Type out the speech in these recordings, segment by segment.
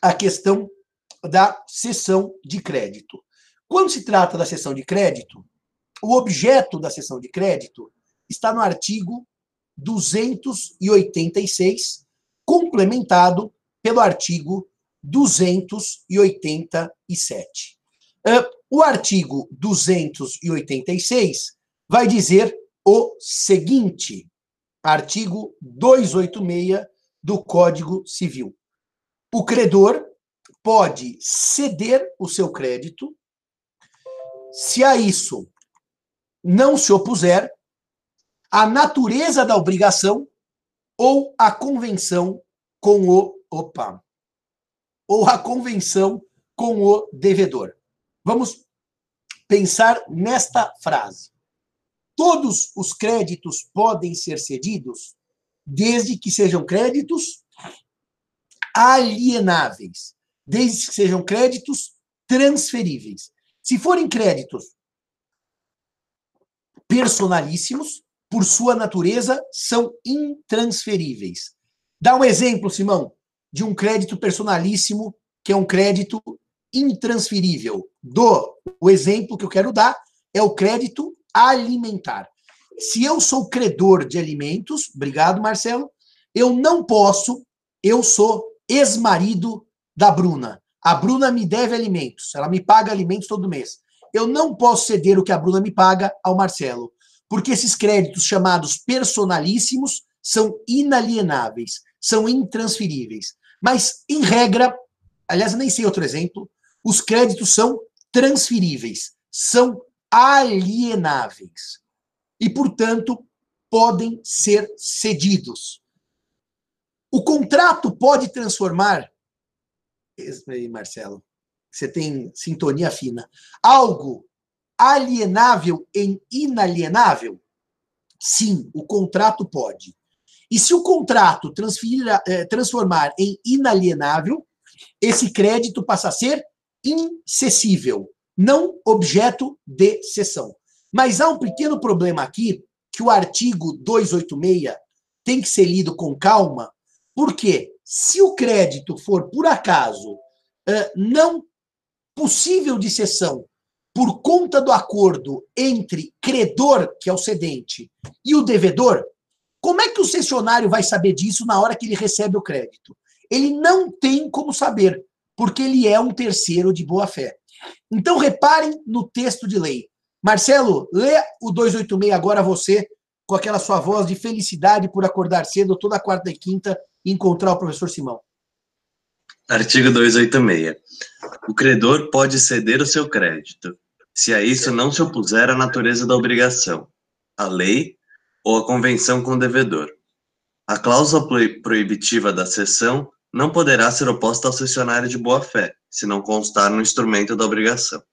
a questão da cessão de crédito. Quando se trata da cessão de crédito, o objeto da cessão de crédito está no artigo 286, complementado pelo artigo 287. O artigo 286 vai dizer o seguinte: artigo 286 do Código Civil. O credor pode ceder o seu crédito se a isso não se opuser a natureza da obrigação ou a convenção com o opa ou a convenção com o devedor. Vamos pensar nesta frase. Todos os créditos podem ser cedidos desde que sejam créditos alienáveis, desde que sejam créditos transferíveis. Se forem créditos personalíssimos, por sua natureza, são intransferíveis. Dá um exemplo, Simão, de um crédito personalíssimo, que é um crédito intransferível. Do o exemplo que eu quero dar é o crédito alimentar. Se eu sou credor de alimentos, obrigado, Marcelo, eu não posso, eu sou ex-marido da Bruna. A Bruna me deve alimentos, ela me paga alimentos todo mês. Eu não posso ceder o que a Bruna me paga ao Marcelo, porque esses créditos chamados personalíssimos são inalienáveis, são intransferíveis. Mas, em regra, aliás, eu nem sei outro exemplo, os créditos são transferíveis, são alienáveis e, portanto, podem ser cedidos. O contrato pode transformar, Marcelo, você tem sintonia fina, algo alienável em inalienável? Sim, o contrato pode. E se o contrato eh, transformar em inalienável, esse crédito passa a ser incessível, não objeto de cessão. Mas há um pequeno problema aqui, que o artigo 286 tem que ser lido com calma, porque se o crédito for, por acaso, não possível de cessão por conta do acordo entre credor, que é o cedente, e o devedor, como é que o cessionário vai saber disso na hora que ele recebe o crédito? Ele não tem como saber, porque ele é um terceiro de boa fé. Então, reparem no texto de lei. Marcelo, lê o 286 agora você, com aquela sua voz de felicidade por acordar cedo toda quarta e quinta e encontrar o professor Simão. Artigo 286. O credor pode ceder o seu crédito, se a isso não se opuser à natureza da obrigação, a lei ou a convenção com o devedor. A cláusula proibitiva da cessão não poderá ser oposta ao cessionário de boa-fé, se não constar no instrumento da obrigação. O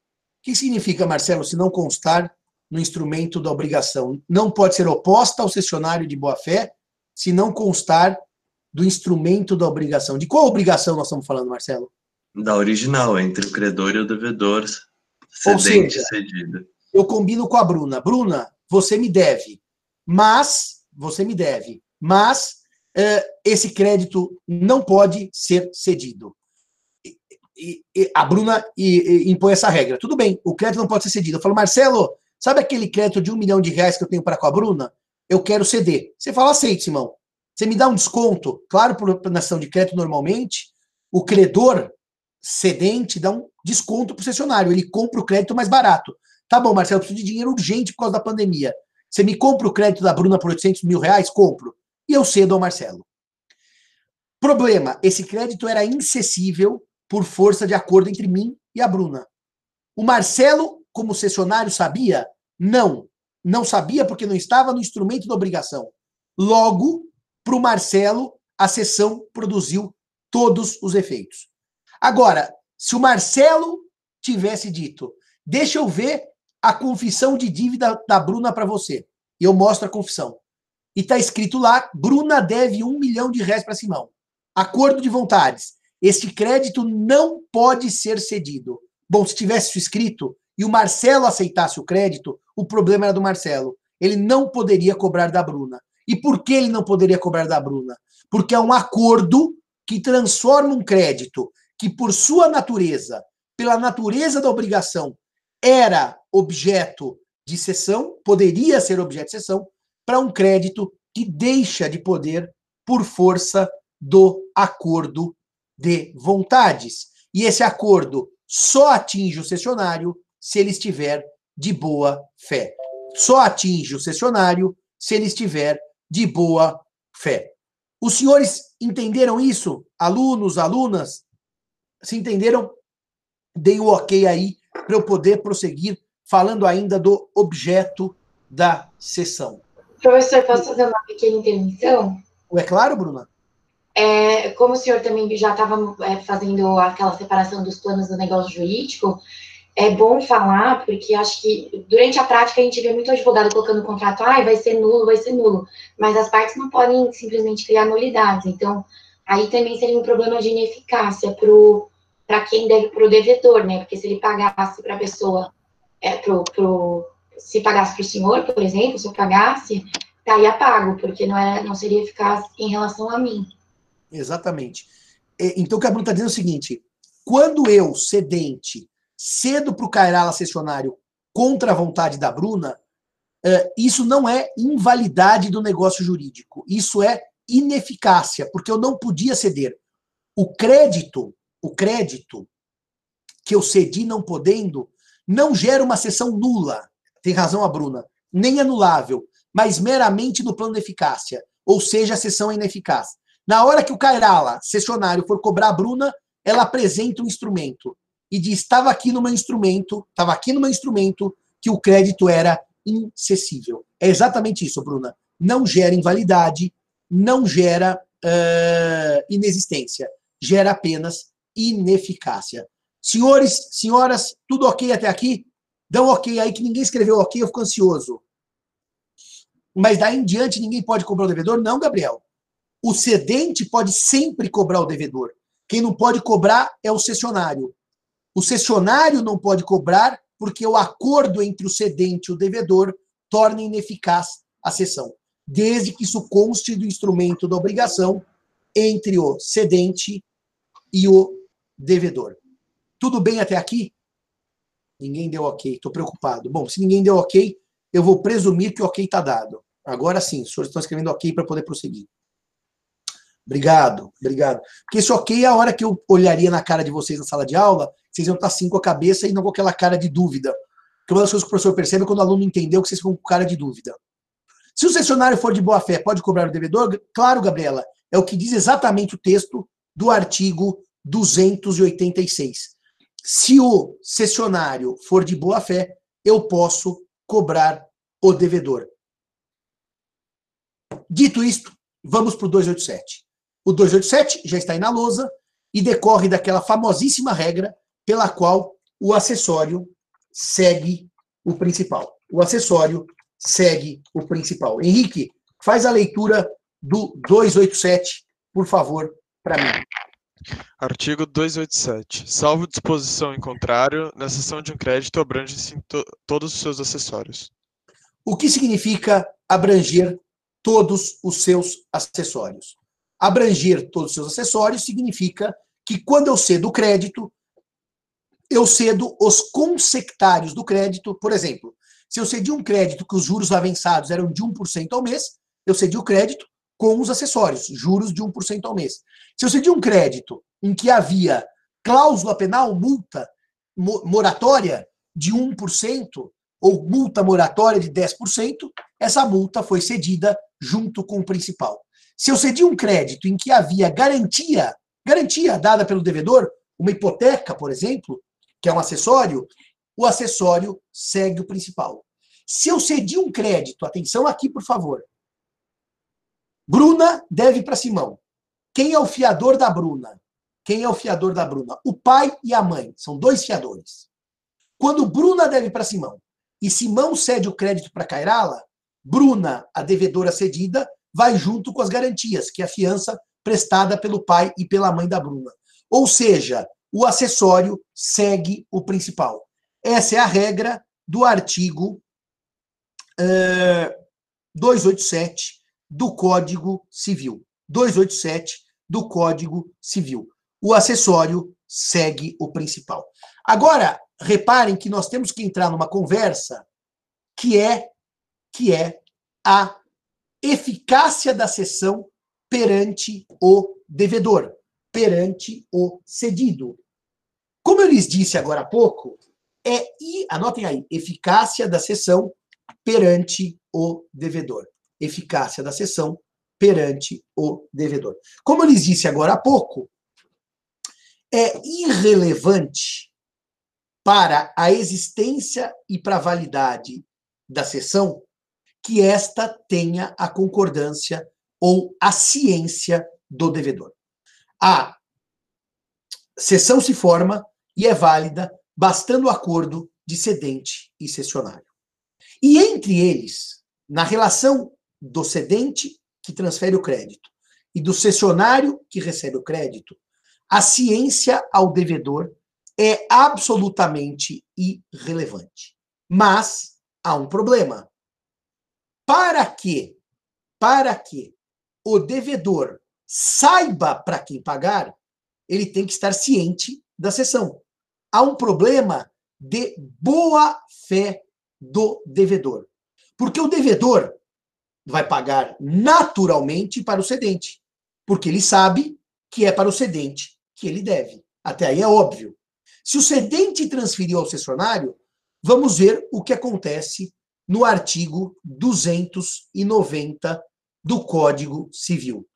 que significa, Marcelo, se não constar no instrumento da obrigação? Não pode ser oposta ao cessionário de boa-fé, se não constar do instrumento da obrigação. De qual obrigação nós estamos falando, Marcelo? Da original, entre o credor e o devedor, cedente seja, cedido. Eu combino com a Bruna. Bruna, você me deve, mas, você me deve, mas uh, esse crédito não pode ser cedido. E, e, a Bruna e, impõe essa regra. Tudo bem, o crédito não pode ser cedido. Eu falo, Marcelo, sabe aquele crédito de um milhão de reais que eu tenho para com a Bruna? Eu quero ceder. Você fala, aceite, Simão. Você me dá um desconto? Claro, por nação de crédito, normalmente, o credor cedente dá um desconto para o cessionário. Ele compra o crédito mais barato. Tá bom, Marcelo, eu preciso de dinheiro urgente por causa da pandemia. Você me compra o crédito da Bruna por 800 mil reais? Compro e eu cedo ao Marcelo. Problema: esse crédito era incessível por força de acordo entre mim e a Bruna. O Marcelo, como cessionário, sabia? Não. Não sabia porque não estava no instrumento da obrigação. Logo, para o Marcelo, a cessão produziu todos os efeitos. Agora, se o Marcelo tivesse dito, deixa eu ver a confissão de dívida da Bruna para você, e eu mostro a confissão e está escrito lá: Bruna deve um milhão de reais para Simão. Acordo de vontades. Este crédito não pode ser cedido. Bom, se tivesse isso escrito e o Marcelo aceitasse o crédito, o problema era do Marcelo. Ele não poderia cobrar da Bruna. E por que ele não poderia cobrar da Bruna? Porque é um acordo que transforma um crédito que, por sua natureza, pela natureza da obrigação, era objeto de cessão, poderia ser objeto de cessão, para um crédito que deixa de poder por força do acordo de vontades. E esse acordo só atinge o cessionário se ele estiver de boa fé. Só atinge o cessionário se ele estiver de boa fé. Os senhores entenderam isso? Alunos, alunas? Se entenderam? Dei o ok aí para eu poder prosseguir falando ainda do objeto da sessão. Professor, posso fazer uma pequena intervenção? É claro, Bruna? É, como o senhor também já estava é, fazendo aquela separação dos planos do negócio jurídico, é bom falar, porque acho que durante a prática a gente vê muito advogado colocando no contrato, ah, vai ser nulo, vai ser nulo, mas as partes não podem simplesmente criar nulidades. Então, aí também seria um problema de ineficácia para quem deve, para o devedor, né? Porque se ele pagasse para a pessoa, é, pro, pro, se pagasse para o senhor, por exemplo, se eu pagasse, estaria pago, porque não, é, não seria eficaz em relação a mim. Exatamente. Então, o que a Bruna está dizendo é o seguinte: quando eu, cedente, cedo para o Cairala cessionário contra a vontade da Bruna, é, isso não é invalidade do negócio jurídico, isso é ineficácia, porque eu não podia ceder. O crédito, o crédito que eu cedi não podendo, não gera uma sessão nula, tem razão a Bruna, nem anulável, mas meramente no plano de eficácia, ou seja, a sessão é ineficaz. Na hora que o Cairala, cessionário, for cobrar a Bruna, ela apresenta um instrumento e diz: estava aqui no meu instrumento, estava aqui no meu instrumento que o crédito era incessível. É exatamente isso, Bruna. Não gera invalidade, não gera uh, inexistência, gera apenas ineficácia. Senhores, senhoras, tudo ok até aqui? Dão ok aí que ninguém escreveu ok, eu fico ansioso. Mas daí em diante ninguém pode cobrar o devedor? Não, Gabriel. O cedente pode sempre cobrar o devedor. Quem não pode cobrar é o cessionário. O cessionário não pode cobrar porque o acordo entre o cedente e o devedor torna ineficaz a cessão, desde que isso conste do instrumento da obrigação entre o cedente e o devedor. Tudo bem até aqui? Ninguém deu ok, estou preocupado. Bom, se ninguém deu ok, eu vou presumir que o ok está dado. Agora sim, os senhores estão escrevendo ok para poder prosseguir. Obrigado, obrigado. Porque esse ok é a hora que eu olharia na cara de vocês na sala de aula, vocês iam estar assim com a cabeça e não com aquela cara de dúvida. Porque uma das coisas que o professor percebe é quando o aluno entendeu que vocês ficam com cara de dúvida. Se o cessionário for de boa fé, pode cobrar o devedor? Claro, Gabriela. É o que diz exatamente o texto do artigo 286. Se o cessionário for de boa fé, eu posso cobrar o devedor. Dito isto, vamos para o 287. O 287 já está aí na lousa e decorre daquela famosíssima regra pela qual o acessório segue o principal. O acessório segue o principal. Henrique, faz a leitura do 287, por favor, para mim. Artigo 287. Salvo disposição em contrário, na cessão de um crédito abrange-se to todos os seus acessórios. O que significa abranger todos os seus acessórios? Abranger todos os seus acessórios significa que quando eu cedo o crédito, eu cedo os consectários do crédito. Por exemplo, se eu cedi um crédito que os juros avançados eram de 1% ao mês, eu cedi o crédito com os acessórios, juros de 1% ao mês. Se eu cedi um crédito em que havia cláusula penal, multa moratória de 1%, ou multa moratória de 10%, essa multa foi cedida junto com o principal. Se eu cedi um crédito em que havia garantia, garantia dada pelo devedor, uma hipoteca, por exemplo, que é um acessório, o acessório segue o principal. Se eu cedi um crédito, atenção aqui, por favor. Bruna deve para Simão. Quem é o fiador da Bruna? Quem é o fiador da Bruna? O pai e a mãe. São dois fiadores. Quando Bruna deve para Simão e Simão cede o crédito para Cairala, Bruna, a devedora cedida, vai junto com as garantias, que é a fiança prestada pelo pai e pela mãe da Bruna. Ou seja, o acessório segue o principal. Essa é a regra do artigo uh, 287 do Código Civil. 287 do Código Civil. O acessório segue o principal. Agora, reparem que nós temos que entrar numa conversa que é que é a eficácia da cessão perante o devedor, perante o cedido. Como eu lhes disse agora há pouco, é, e anotem aí, eficácia da cessão perante o devedor. Eficácia da cessão perante o devedor. Como eu lhes disse agora há pouco, é irrelevante para a existência e para a validade da sessão que esta tenha a concordância ou a ciência do devedor. A sessão se forma e é válida bastando o acordo de cedente e cessionário. E entre eles, na relação do cedente que transfere o crédito e do cessionário que recebe o crédito, a ciência ao devedor é absolutamente irrelevante. Mas há um problema. Para que para que o devedor saiba para quem pagar, ele tem que estar ciente da sessão. Há um problema de boa fé do devedor. Porque o devedor vai pagar naturalmente para o cedente, porque ele sabe que é para o cedente que ele deve. Até aí é óbvio. Se o cedente transferiu ao cessionário, vamos ver o que acontece no artigo 290 do Código Civil.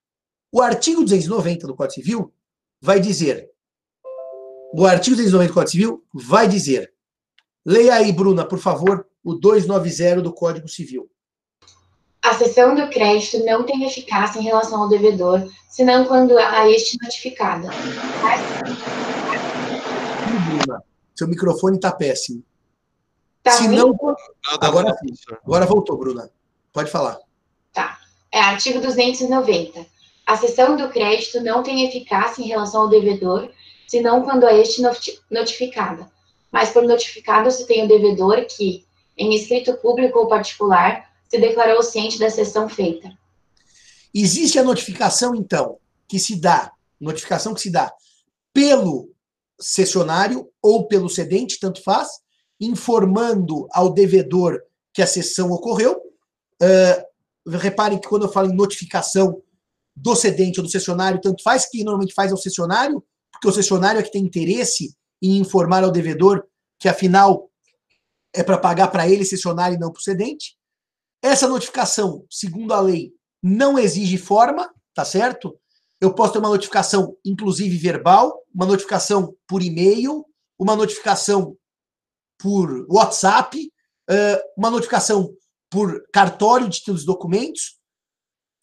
O artigo 290 do Código Civil vai dizer: o artigo 290 do Código Civil vai dizer. Leia aí, Bruna, por favor, o 290 do Código Civil. A cessão do crédito não tem eficácia em relação ao devedor, senão quando a este notificada. Bruna, seu microfone está péssimo. Tá Se ruim? não, agora. Agora voltou, Bruna. Pode falar. Tá. É artigo 290. A cessão do crédito não tem eficácia em relação ao devedor, senão quando a este noti- notificada. Mas por notificado se tem o devedor que, em escrito público ou particular, se declarou ciente da cessão feita. Existe a notificação, então, que se dá, notificação que se dá pelo cessionário ou pelo cedente, tanto faz, informando ao devedor que a cessão ocorreu. Ah, reparem que quando eu falo em notificação do cedente ou do cessionário, tanto faz, quem normalmente faz é o cessionário, porque o cessionário é que tem interesse em informar ao devedor que, afinal, é para pagar para ele, cessionário, e não para o cedente. Essa notificação, segundo a lei, não exige forma, tá certo? Eu posso ter uma notificação, inclusive verbal, uma notificação por e-mail, uma notificação por WhatsApp, eh, uma notificação por cartório de títulos e documentos.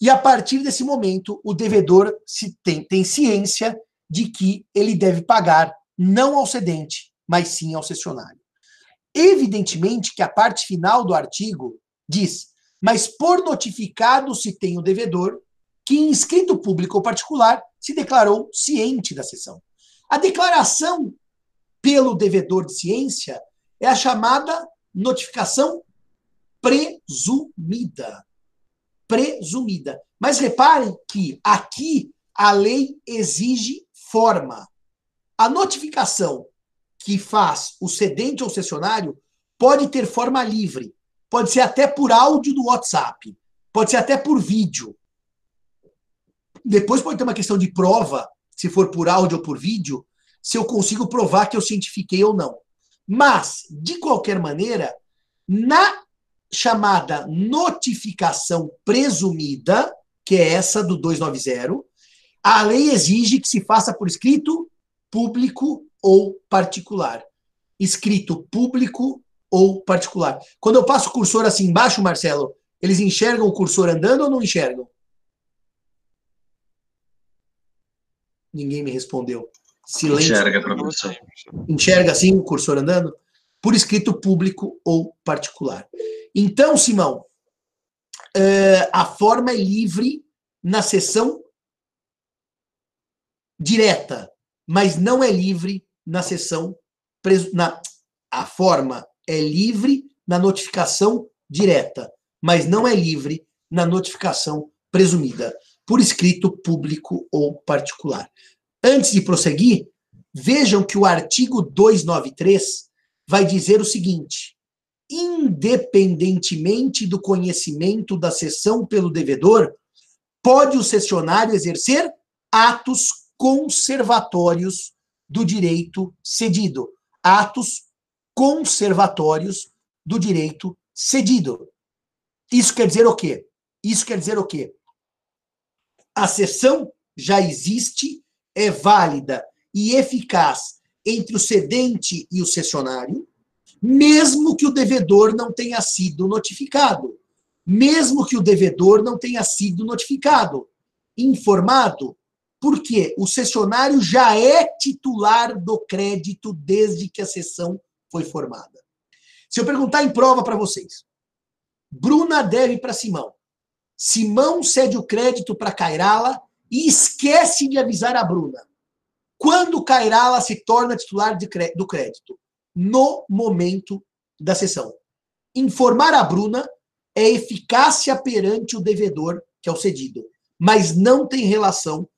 E a partir desse momento, o devedor se tem, tem ciência de que ele deve pagar não ao cedente, mas sim ao cessionário. Evidentemente que a parte final do artigo diz: mas por notificado se tem o devedor que, em escrito público ou particular, se declarou ciente da sessão. A declaração pelo devedor de ciência é a chamada notificação presumida. Presumida. Mas reparem que aqui a lei exige forma. A notificação que faz o cedente ou cessionário pode ter forma livre, pode ser até por áudio do WhatsApp, pode ser até por vídeo. Depois pode ter uma questão de prova, se for por áudio ou por vídeo, se eu consigo provar que eu cientifiquei ou não. Mas, de qualquer maneira, na chamada notificação presumida, que é essa do 290, a lei exige que se faça por escrito público ou particular. Escrito público ou particular. Quando eu passo o cursor assim embaixo, Marcelo, eles enxergam o cursor andando ou não enxergam? Ninguém me respondeu. Silêncio. Enxerga, professor. Enxerga assim o cursor andando? Por escrito público ou particular. Então, Simão, eh, a forma é livre na sessão direta, mas não é livre na sessão presu- na a forma é livre na notificação direta, mas não é livre na notificação presumida, por escrito público ou particular. Antes de prosseguir, Vejam que o artigo 293 vai dizer o seguinte: independentemente do conhecimento da cessão pelo devedor, pode o cessionário exercer atos conservatórios do direito cedido. Atos conservatórios do direito cedido. Isso quer dizer o quê? Isso quer dizer o quê? A cessão já existe, é válida e eficaz entre o cedente e o cessionário, mesmo que o devedor não tenha sido notificado. Mesmo que o devedor não tenha sido notificado, informado, porque o cessionário já é titular do crédito desde que a sessão foi formada. Se eu perguntar em prova para vocês, Bruna deve para Simão. Simão cede o crédito para Cairala e esquece de avisar a Bruna. Quando Cairala se torna titular do crédito? No momento da sessão. Informar a Bruna é eficácia perante o devedor, que é o cedido, mas não tem relação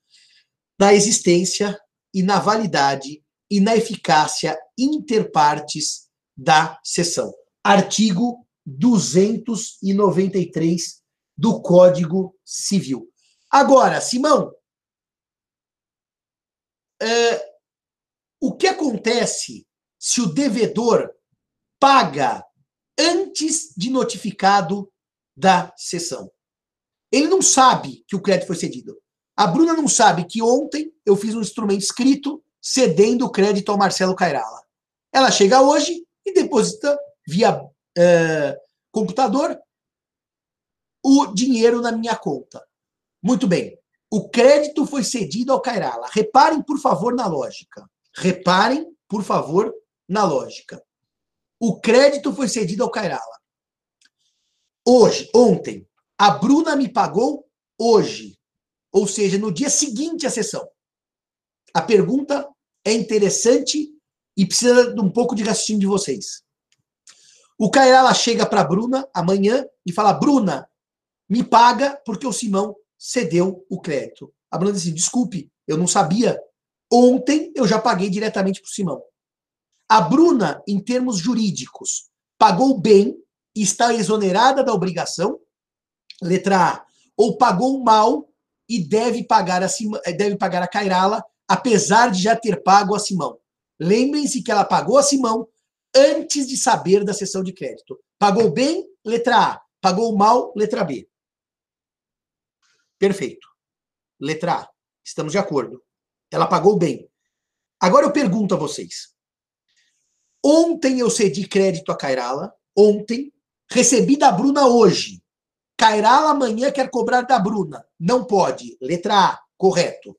na existência e na validade e na eficácia interpartes da sessão. Artigo 293 do Código Civil. Agora, Simão, é, o que acontece se o devedor paga antes de notificado da sessão? Ele não sabe que o crédito foi cedido. A Bruna não sabe que ontem eu fiz um instrumento escrito cedendo o crédito ao Marcelo Cairala. Ela chega hoje e deposita via é, computador o dinheiro na minha conta. Muito bem. O crédito foi cedido ao Cairala. Reparem, por favor, na lógica. Reparem, por favor, na lógica. O crédito foi cedido ao Cairala. Hoje, ontem, a Bruna me pagou hoje. Ou seja, no dia seguinte à sessão. A pergunta é interessante e precisa de um pouco de raciocínio de vocês. O Cairala chega para a Bruna amanhã e fala: Bruna, me paga porque o Simão cedeu o crédito. A Bruna diz assim: desculpe, eu não sabia. Ontem eu já paguei diretamente para o Simão. A Bruna, em termos jurídicos, pagou bem e está exonerada da obrigação. Letra A. Ou pagou mal e deve pagar a, deve pagar a Cairala, apesar de já ter pago a Simão. Lembrem-se que ela pagou a Simão antes de saber da sessão de crédito. Pagou bem, letra A. Pagou mal, letra B. Perfeito. Letra A. Estamos de acordo. Ela pagou bem. Agora eu pergunto a vocês. Ontem eu cedi crédito a Cairala. Ontem. Recebi da Bruna hoje. Cairala amanhã quer cobrar da Bruna. Não pode. Letra A. Correto.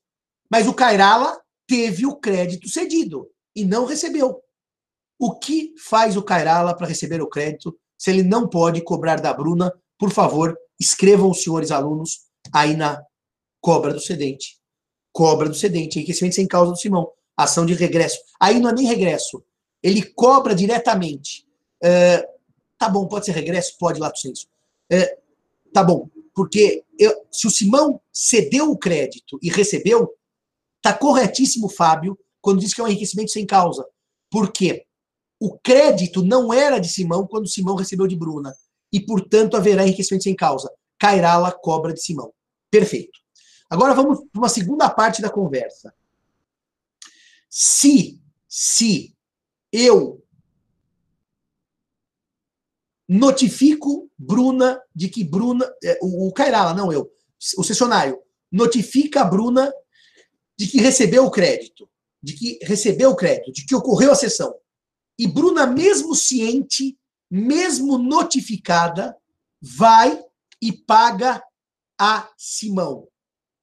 Mas o Cairala teve o crédito cedido e não recebeu. O que faz o Cairala para receber o crédito se ele não pode cobrar da Bruna? Por favor, escrevam os senhores alunos aí na cobra do cedente. Cobra do cedente, enriquecimento sem causa do Simão. Ação de regresso. Aí não é nem regresso. Ele cobra diretamente. É, tá bom, pode ser regresso? Pode, lato senso. É, tá bom, porque eu, se o Simão cedeu o crédito e recebeu, tá corretíssimo, Fábio, quando diz que é um enriquecimento sem causa. Por quê? O crédito não era de Simão quando Simão recebeu de Bruna. E, portanto, haverá enriquecimento sem causa. Cairala cobra de Simão. Perfeito. Agora vamos para uma segunda parte da conversa. Se, se eu notifico Bruna de que Bruna, é, o, o Cairala, não eu, o cessionário, notifica a Bruna de que recebeu o crédito, de que recebeu o crédito, de que ocorreu a sessão. E Bruna, mesmo ciente, mesmo notificada, vai e paga a Simão.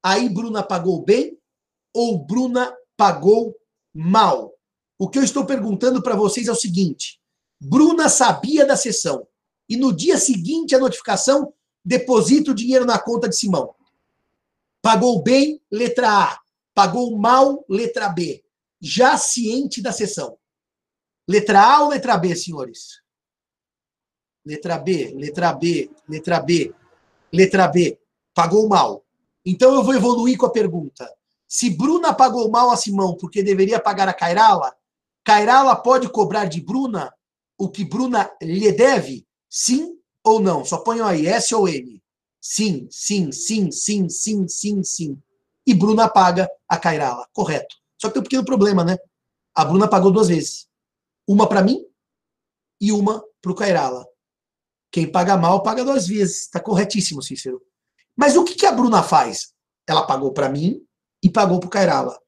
Aí Bruna pagou bem ou Bruna pagou mal? O que eu estou perguntando para vocês é o seguinte: Bruna sabia da sessão e no dia seguinte a notificação deposita o dinheiro na conta de Simão. Pagou bem, letra A. Pagou mal, letra B. Já ciente da sessão. Letra A ou letra B, senhores? Letra B, letra B, letra B, letra B. Pagou mal. Então eu vou evoluir com a pergunta. Se Bruna pagou mal a Simão porque deveria pagar a Cairala, Cairala pode cobrar de Bruna o que Bruna lhe deve? Sim ou não? Só ponham aí, S ou M. Sim, sim, sim, sim, sim, sim, sim. E Bruna paga a Cairala. Correto. Só que tem um pequeno problema, né? A Bruna pagou duas vezes. Uma para mim e uma para o Cairala. Quem paga mal, paga duas vezes. Está corretíssimo, Cícero. Mas o que, que a Bruna faz? Ela pagou para mim e pagou para o Cairala.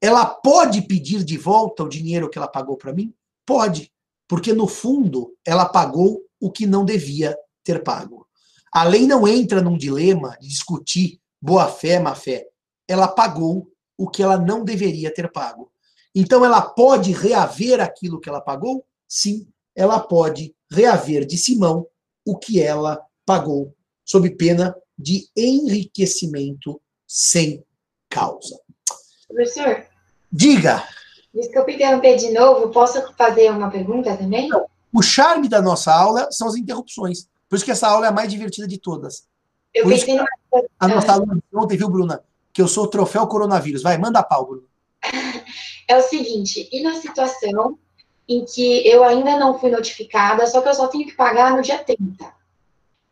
Ela pode pedir de volta o dinheiro que ela pagou para mim? Pode. Porque, no fundo, ela pagou o que não devia ter pago. A lei não entra num dilema de discutir boa-fé, má-fé. Ela pagou o que ela não deveria ter pago. Então, ela pode reaver aquilo que ela pagou? Sim, ela pode reaver de Simão o que ela pagou, sob pena de enriquecimento sem causa. Professor? Diga. Desculpe interromper de novo, posso fazer uma pergunta também? Não. O charme da nossa aula são as interrupções. Por isso que essa aula é a mais divertida de todas. Eu Por pensei que A nossa aluna de ontem, viu, Bruna? Que eu sou o troféu coronavírus. Vai, manda pau, Bruna. É o seguinte, e na situação em que eu ainda não fui notificada, só que eu só tenho que pagar no dia 30.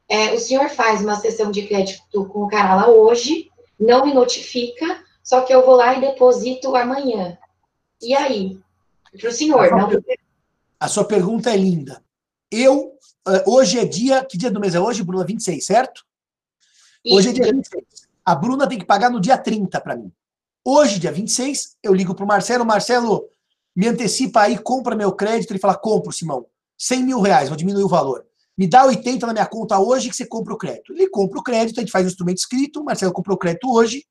É, o senhor faz uma sessão de crédito com o cara lá hoje, não me notifica, só que eu vou lá e deposito amanhã. E aí? Para o senhor, a não. Sua, a sua pergunta é linda. Eu, eh, hoje é dia, que dia do mês é hoje, Bruna? 26, certo? Isso. Hoje é dia 26. A Bruna tem que pagar no dia 30 para mim. Hoje, dia 26, eu ligo para o Marcelo, Marcelo, me antecipa aí, compra meu crédito. Ele fala, compro, Simão. 100 mil reais, vou diminuir o valor. Me dá 80 na minha conta hoje que você compra o crédito. Ele compra o crédito, a gente faz o instrumento escrito, o Marcelo comprou o crédito hoje,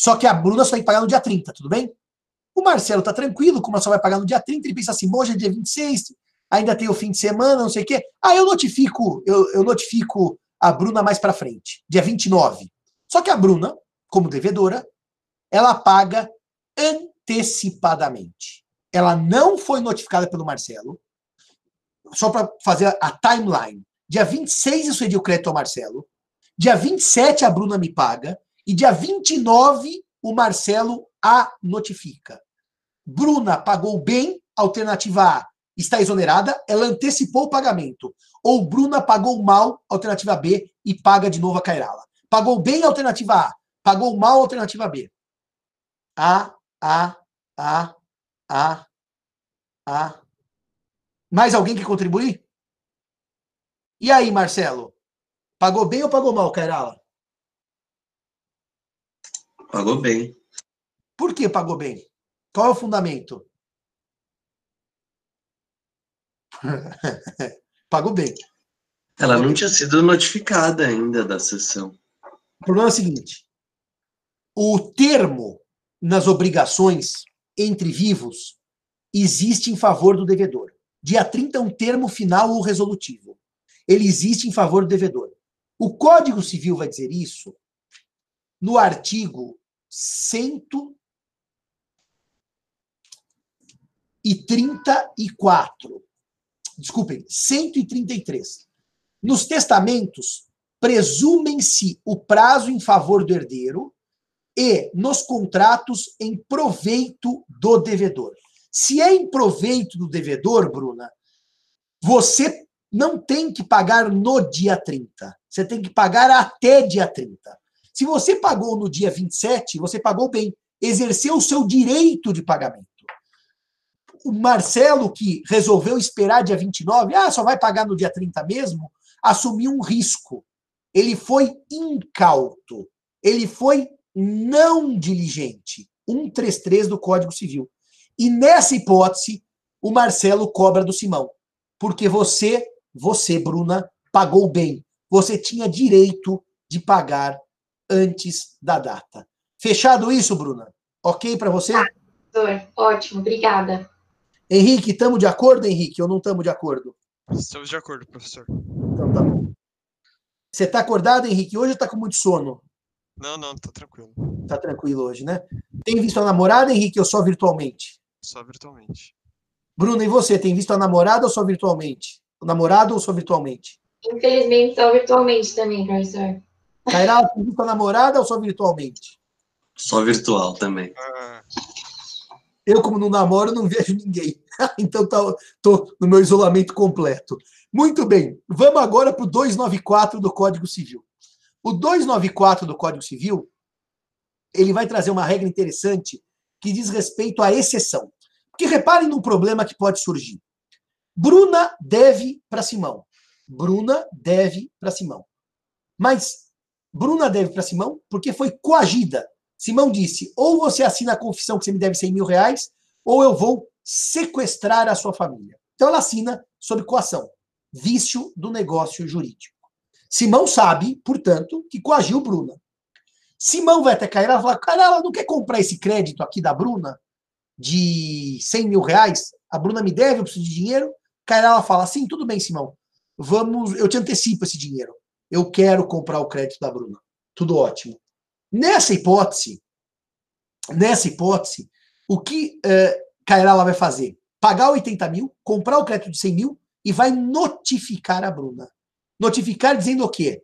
só que a Bruna só tem que pagar no dia 30, tudo bem? O Marcelo tá tranquilo, como ela só vai pagar no dia 30, ele pensa assim, hoje é dia 26, ainda tem o fim de semana, não sei o quê. Ah, eu notifico, eu, eu notifico a Bruna mais para frente, dia 29. Só que a Bruna, como devedora, ela paga antecipadamente. Ela não foi notificada pelo Marcelo, só para fazer a timeline. Dia 26 eu cedi o crédito ao Marcelo, dia 27 a Bruna me paga, e dia 29 o Marcelo a notifica. Bruna pagou bem, alternativa A está exonerada, ela antecipou o pagamento. Ou Bruna pagou mal, alternativa B, e paga de novo a Cairala. Pagou bem, alternativa A. Pagou mal, alternativa B. A, A, A, A, A. Mais alguém que contribuir? E aí, Marcelo? Pagou bem ou pagou mal, Cairala? Pagou bem. Por que pagou bem? Qual é o fundamento? pagou bem. Ela não tinha sido notificada ainda da sessão. O problema é o seguinte: o termo nas obrigações entre vivos existe em favor do devedor. Dia 30 é um termo final ou resolutivo. Ele existe em favor do devedor. O Código Civil vai dizer isso no artigo 134. Desculpem, 133. Nos testamentos, presumem-se o prazo em favor do herdeiro e nos contratos em proveito do devedor. Se é em proveito do devedor, Bruna, você não tem que pagar no dia 30. Você tem que pagar até dia 30. Se você pagou no dia 27, você pagou bem, exerceu o seu direito de pagamento. O Marcelo, que resolveu esperar dia 29, ah, só vai pagar no dia 30 mesmo, assumiu um risco. Ele foi incauto. Ele foi não diligente. 133 do Código Civil. E nessa hipótese, o Marcelo cobra do Simão. Porque você, você, Bruna, pagou bem. Você tinha direito de pagar antes da data. Fechado isso, Bruna? Ok para você? Ah, ótimo, obrigada. Henrique, estamos de acordo, Henrique, ou não estamos de acordo? Estamos de acordo, professor. Então tá bom. Você está acordado, Henrique, hoje ou está com muito sono? Não, não, tá tranquilo. Tá tranquilo hoje, né? Tem visto a namorada, Henrique, ou só virtualmente? Só virtualmente. Bruno, e você, tem visto a namorada ou só virtualmente? O namorado ou só virtualmente? Infelizmente, só virtualmente também, professor. Cairá, tem visto a namorada ou só virtualmente? Só virtual também. Ah, Eu, como não namoro, não vejo ninguém. então tô, tô no meu isolamento completo. Muito bem. Vamos agora para o 294 do Código Civil. O 294 do Código Civil, ele vai trazer uma regra interessante que diz respeito à exceção. Porque reparem num problema que pode surgir. Bruna deve para Simão. Bruna deve para Simão. Mas Bruna deve para Simão porque foi coagida. Simão disse: ou você assina a confissão que você me deve 100 mil reais, ou eu vou sequestrar a sua família. Então ela assina sob coação. Vício do negócio jurídico. Simão sabe, portanto, que coagiu Bruna. Simão vai até Cairá e fala: cara, ela não quer comprar esse crédito aqui da Bruna de 100 mil reais? A Bruna me deve, eu preciso de dinheiro. Cairá fala: sim, tudo bem, Simão. Vamos, eu te antecipo esse dinheiro. Eu quero comprar o crédito da Bruna. Tudo ótimo. Nessa hipótese, nessa hipótese, o que Cairala vai fazer? Pagar 80 mil, comprar o crédito de 100 mil e vai notificar a Bruna. Notificar dizendo o quê?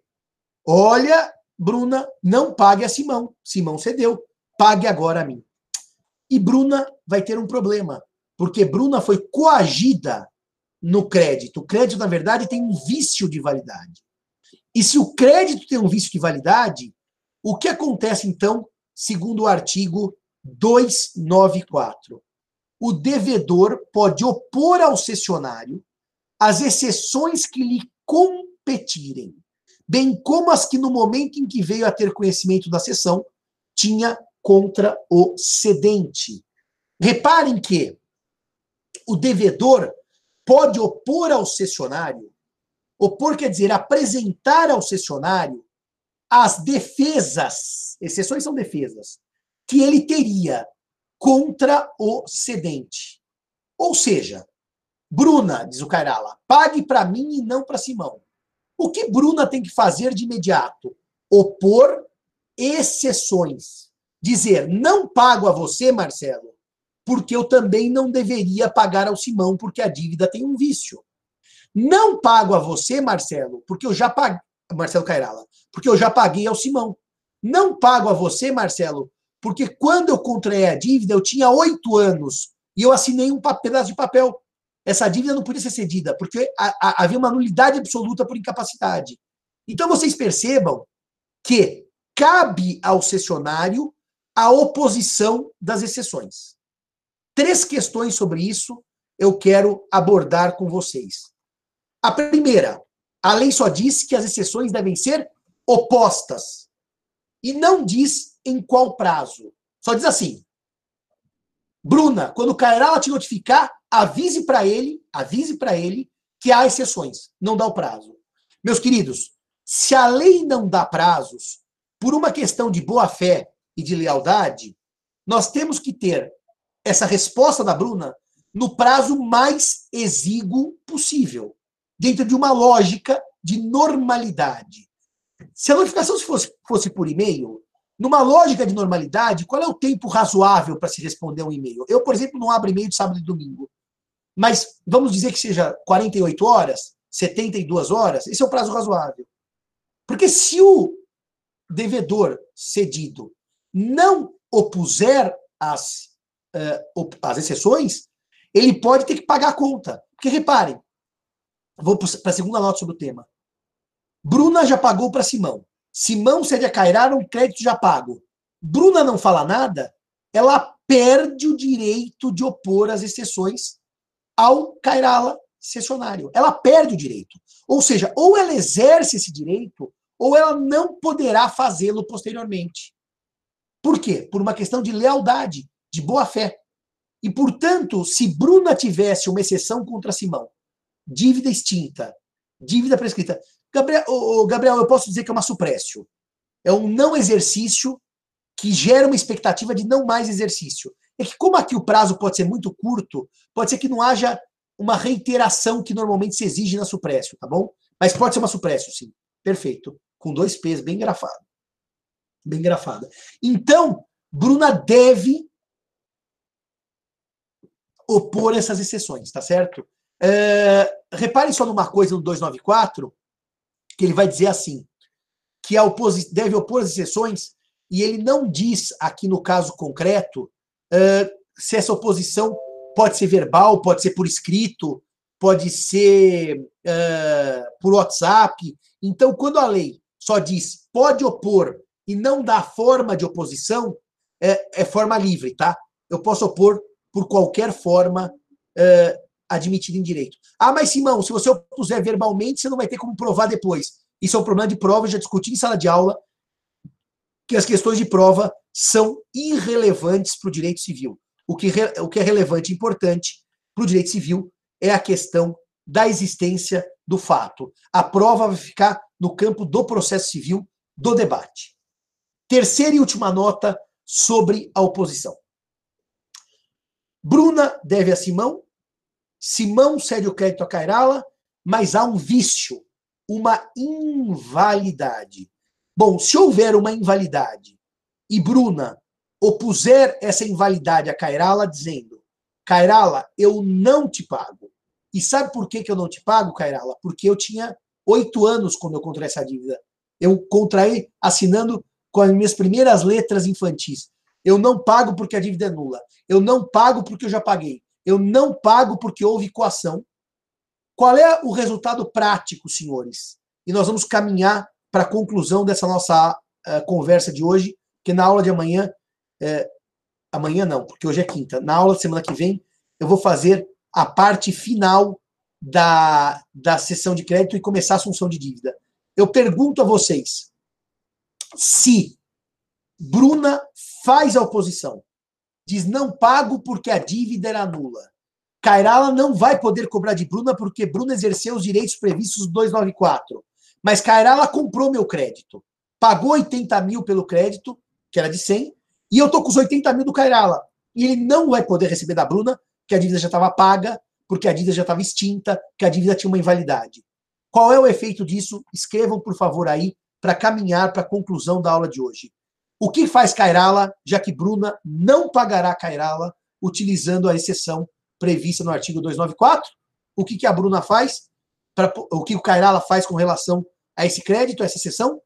Olha, Bruna, não pague a Simão. Simão cedeu. Pague agora a mim. E Bruna vai ter um problema, porque Bruna foi coagida no crédito. O crédito, na verdade, tem um vício de validade. E se o crédito tem um vício de validade, o que acontece então, segundo o artigo 294? O devedor pode opor ao cessionário as exceções que lhe competirem, bem como as que no momento em que veio a ter conhecimento da sessão tinha contra o cedente. Reparem que o devedor pode opor ao cessionário, opor quer dizer apresentar ao cessionário as defesas, exceções são defesas, que ele teria contra o cedente. Ou seja, Bruna, diz o Cairala, pague para mim e não para Simão. O que Bruna tem que fazer de imediato? Opor exceções. Dizer, não pago a você, Marcelo, porque eu também não deveria pagar ao Simão, porque a dívida tem um vício. Não pago a você, Marcelo, porque eu já paguei. Marcelo Cairala, porque eu já paguei ao Simão. Não pago a você, Marcelo, porque quando eu contraí a dívida, eu tinha oito anos e eu assinei um pedaço de papel. Essa dívida não podia ser cedida, porque havia uma nulidade absoluta por incapacidade. Então vocês percebam que cabe ao cessionário a oposição das exceções. Três questões sobre isso eu quero abordar com vocês. A primeira, a lei só diz que as exceções devem ser opostas. E não diz em qual prazo. Só diz assim: Bruna, quando o Cairala te notificar, avise para ele, avise para ele que há exceções. Não dá o prazo. Meus queridos, se a lei não dá prazos, por uma questão de boa fé e de lealdade, nós temos que ter essa resposta da Bruna no prazo mais exíguo possível dentro de uma lógica de normalidade. Se a notificação fosse, fosse por e-mail, numa lógica de normalidade, qual é o tempo razoável para se responder um e-mail? Eu, por exemplo, não abro e-mail de sábado e domingo. Mas vamos dizer que seja 48 horas, 72 horas, esse é o prazo razoável. Porque se o devedor cedido não opuser as, uh, as exceções, ele pode ter que pagar a conta. Porque reparem, Vou para a segunda nota sobre o tema. Bruna já pagou para Simão. Simão cede a Cairara um crédito já pago. Bruna não fala nada, ela perde o direito de opor as exceções ao Cairala cessionário. Ela perde o direito. Ou seja, ou ela exerce esse direito, ou ela não poderá fazê-lo posteriormente. Por quê? Por uma questão de lealdade, de boa fé. E, portanto, se Bruna tivesse uma exceção contra Simão dívida extinta, dívida prescrita. Gabriel, oh, Gabriel, eu posso dizer que é uma suprécio. É um não exercício que gera uma expectativa de não mais exercício. É que, como aqui o prazo pode ser muito curto, pode ser que não haja uma reiteração que normalmente se exige na suprécio, tá bom? Mas pode ser uma suprécio, sim. Perfeito. Com dois P's, bem grafado. Bem grafada. Então, Bruna deve opor essas exceções, tá certo? É, reparem só numa coisa no 294, que ele vai dizer assim, que a oposi deve opor as exceções e ele não diz aqui no caso concreto uh, se essa oposição pode ser verbal, pode ser por escrito, pode ser uh, por WhatsApp. Então, quando a lei só diz pode opor e não dá forma de oposição, é, é forma livre, tá? Eu posso opor por qualquer forma uh, admitida em direito. Ah, mas Simão, se você opuser verbalmente, você não vai ter como provar depois. Isso é um problema de prova, já discuti em sala de aula, que as questões de prova são irrelevantes para o direito civil. O que, o que é relevante e importante para o direito civil é a questão da existência do fato. A prova vai ficar no campo do processo civil, do debate. Terceira e última nota sobre a oposição. Bruna deve a Simão, Simão cede o crédito a Cairala, mas há um vício, uma invalidade. Bom, se houver uma invalidade e Bruna opuser essa invalidade a Cairala, dizendo: Cairala, eu não te pago. E sabe por que, que eu não te pago, Cairala? Porque eu tinha oito anos quando eu contraí essa dívida. Eu contraí assinando com as minhas primeiras letras infantis. Eu não pago porque a dívida é nula. Eu não pago porque eu já paguei. Eu não pago porque houve coação. Qual é o resultado prático, senhores? E nós vamos caminhar para a conclusão dessa nossa uh, conversa de hoje, que na aula de amanhã, uh, amanhã não, porque hoje é quinta, na aula de semana que vem, eu vou fazer a parte final da, da sessão de crédito e começar a assunção de dívida. Eu pergunto a vocês, se Bruna faz a oposição, diz não pago porque a dívida era nula, Cairala não vai poder cobrar de Bruna porque Bruna exerceu os direitos previstos no 294. Mas Cairala comprou meu crédito. Pagou 80 mil pelo crédito, que era de 100, e eu tô com os 80 mil do Cairala. E ele não vai poder receber da Bruna, que a dívida já estava paga, porque a dívida já estava extinta, que a dívida tinha uma invalidade. Qual é o efeito disso? Escrevam, por favor, aí, para caminhar para a conclusão da aula de hoje. O que faz Cairala, já que Bruna não pagará Cairala, utilizando a exceção prevista no artigo 294? O que, que a Bruna faz? Pra, o que o Cairala faz com relação a esse crédito, a essa sessão,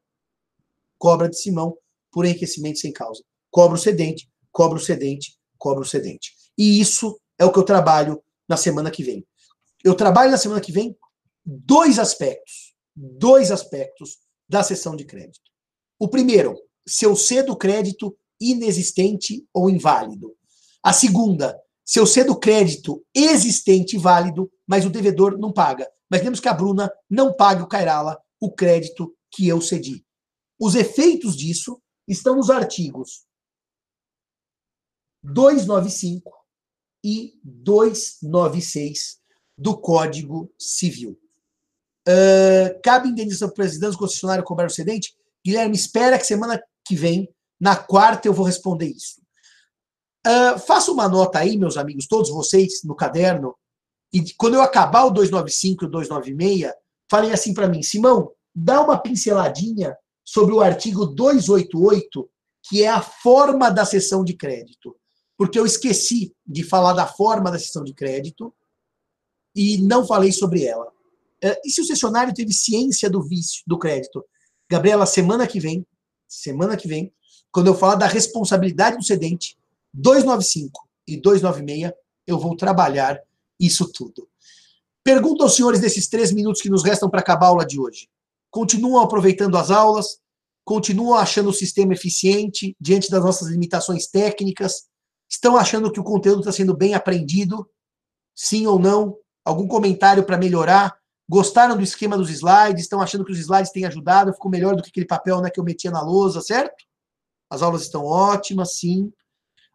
cobra de Simão por enriquecimento sem causa. Cobra o cedente, cobra o cedente, cobra o cedente. E isso é o que eu trabalho na semana que vem. Eu trabalho na semana que vem dois aspectos, dois aspectos da sessão de crédito. O primeiro, se eu cedo crédito inexistente ou inválido. A segunda, se eu cedo crédito existente e válido, mas o devedor não paga. Mas temos que a Bruna não pague o Cairala o crédito que eu cedi. Os efeitos disso estão nos artigos 295 e 296 do Código Civil. Uh, cabe indenização para o presidente concessionário cobrar o cedente? Guilherme, espera que semana que vem, na quarta, eu vou responder isso. Uh, faça uma nota aí, meus amigos, todos vocês, no caderno, e quando eu acabar o 295 e o 296, falem assim para mim, Simão, dá uma pinceladinha sobre o artigo 288, que é a forma da cessão de crédito. Porque eu esqueci de falar da forma da cessão de crédito e não falei sobre ela. É, e se o cessionário teve ciência do vício do crédito? Gabriela, semana que vem, semana que vem, quando eu falar da responsabilidade do cedente, 295 e 296, eu vou trabalhar isso tudo. Pergunto aos senhores desses três minutos que nos restam para acabar a aula de hoje. Continuam aproveitando as aulas? Continuam achando o sistema eficiente diante das nossas limitações técnicas? Estão achando que o conteúdo está sendo bem aprendido? Sim ou não? Algum comentário para melhorar? Gostaram do esquema dos slides? Estão achando que os slides têm ajudado? Ficou melhor do que aquele papel né, que eu metia na lousa, certo? As aulas estão ótimas, sim.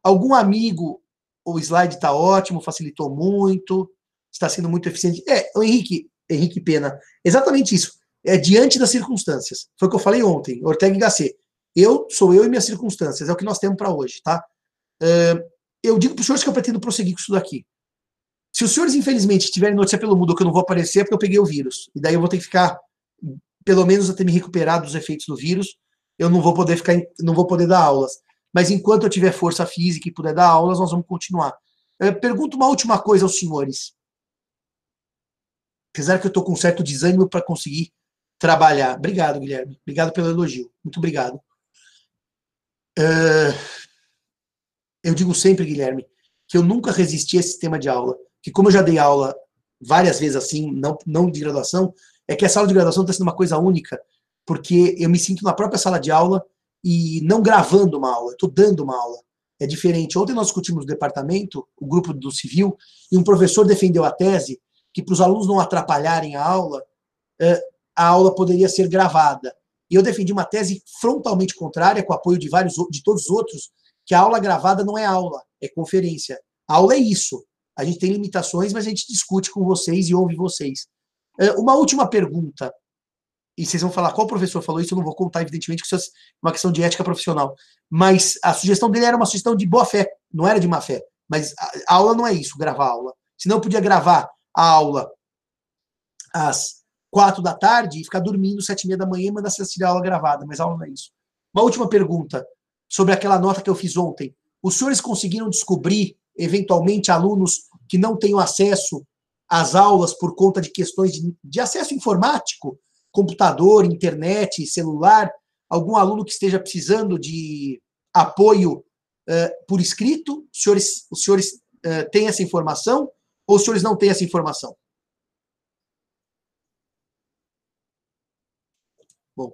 Algum amigo, o slide está ótimo, facilitou muito está sendo muito eficiente. É, o Henrique, Henrique Pena, exatamente isso. É diante das circunstâncias. Foi o que eu falei ontem, Ortega e Gasset. Eu sou eu e minhas circunstâncias, é o que nós temos para hoje, tá? Eu digo para os senhores que eu pretendo prosseguir com isso daqui. Se os senhores, infelizmente, tiverem notícia pelo mundo que eu não vou aparecer, é porque eu peguei o vírus. E daí eu vou ter que ficar, pelo menos, até me recuperar dos efeitos do vírus. Eu não vou poder ficar, não vou poder dar aulas. Mas enquanto eu tiver força física e puder dar aulas, nós vamos continuar. Uh, pergunto uma última coisa aos senhores apesar que eu estou com um certo desânimo para conseguir trabalhar. Obrigado, Guilherme. Obrigado pelo elogio. Muito obrigado. Uh, eu digo sempre, Guilherme, que eu nunca resisti a esse sistema de aula. Que como eu já dei aula várias vezes assim, não, não de graduação, é que essa aula de graduação está sendo uma coisa única, porque eu me sinto na própria sala de aula e não gravando uma aula, estou dando uma aula. É diferente. Ontem nós discutimos no departamento, o grupo do civil, e um professor defendeu a tese que para os alunos não atrapalharem a aula, eh, a aula poderia ser gravada. E eu defendi uma tese frontalmente contrária, com apoio de vários de todos os outros, que a aula gravada não é aula, é conferência. A aula é isso. A gente tem limitações, mas a gente discute com vocês e ouve vocês. Eh, uma última pergunta. E vocês vão falar qual professor falou isso, eu não vou contar, evidentemente, que isso é uma questão de ética profissional. Mas a sugestão dele era uma sugestão de boa fé, não era de má fé. Mas a aula não é isso, gravar a aula. Senão eu podia gravar a aula às quatro da tarde e ficar dormindo sete e meia da manhã e mandar assistir a aula gravada, mas a aula não é isso. Uma última pergunta sobre aquela nota que eu fiz ontem. Os senhores conseguiram descobrir, eventualmente, alunos que não tenham acesso às aulas por conta de questões de, de acesso informático, computador, internet, celular, algum aluno que esteja precisando de apoio uh, por escrito? Os senhores, os senhores uh, têm essa informação ou os senhores não têm essa informação? Bom,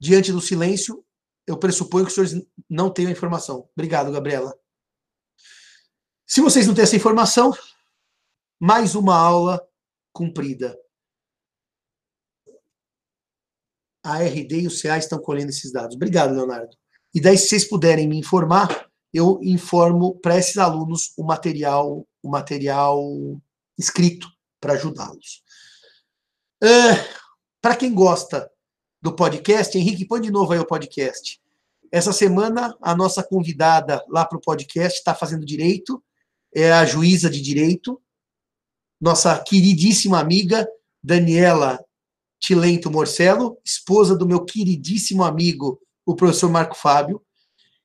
diante do silêncio, eu pressuponho que os senhores não têm a informação. Obrigado, Gabriela. Se vocês não têm essa informação, mais uma aula cumprida. A RD e o CA estão colhendo esses dados. Obrigado, Leonardo. E daí, se vocês puderem me informar, eu informo para esses alunos o material, o material escrito para ajudá-los. Uh, para quem gosta do podcast, Henrique, põe de novo aí o podcast. Essa semana, a nossa convidada lá para o podcast está fazendo direito, é a juíza de direito, nossa queridíssima amiga Daniela Tilento Morcelo, esposa do meu queridíssimo amigo, o professor Marco Fábio.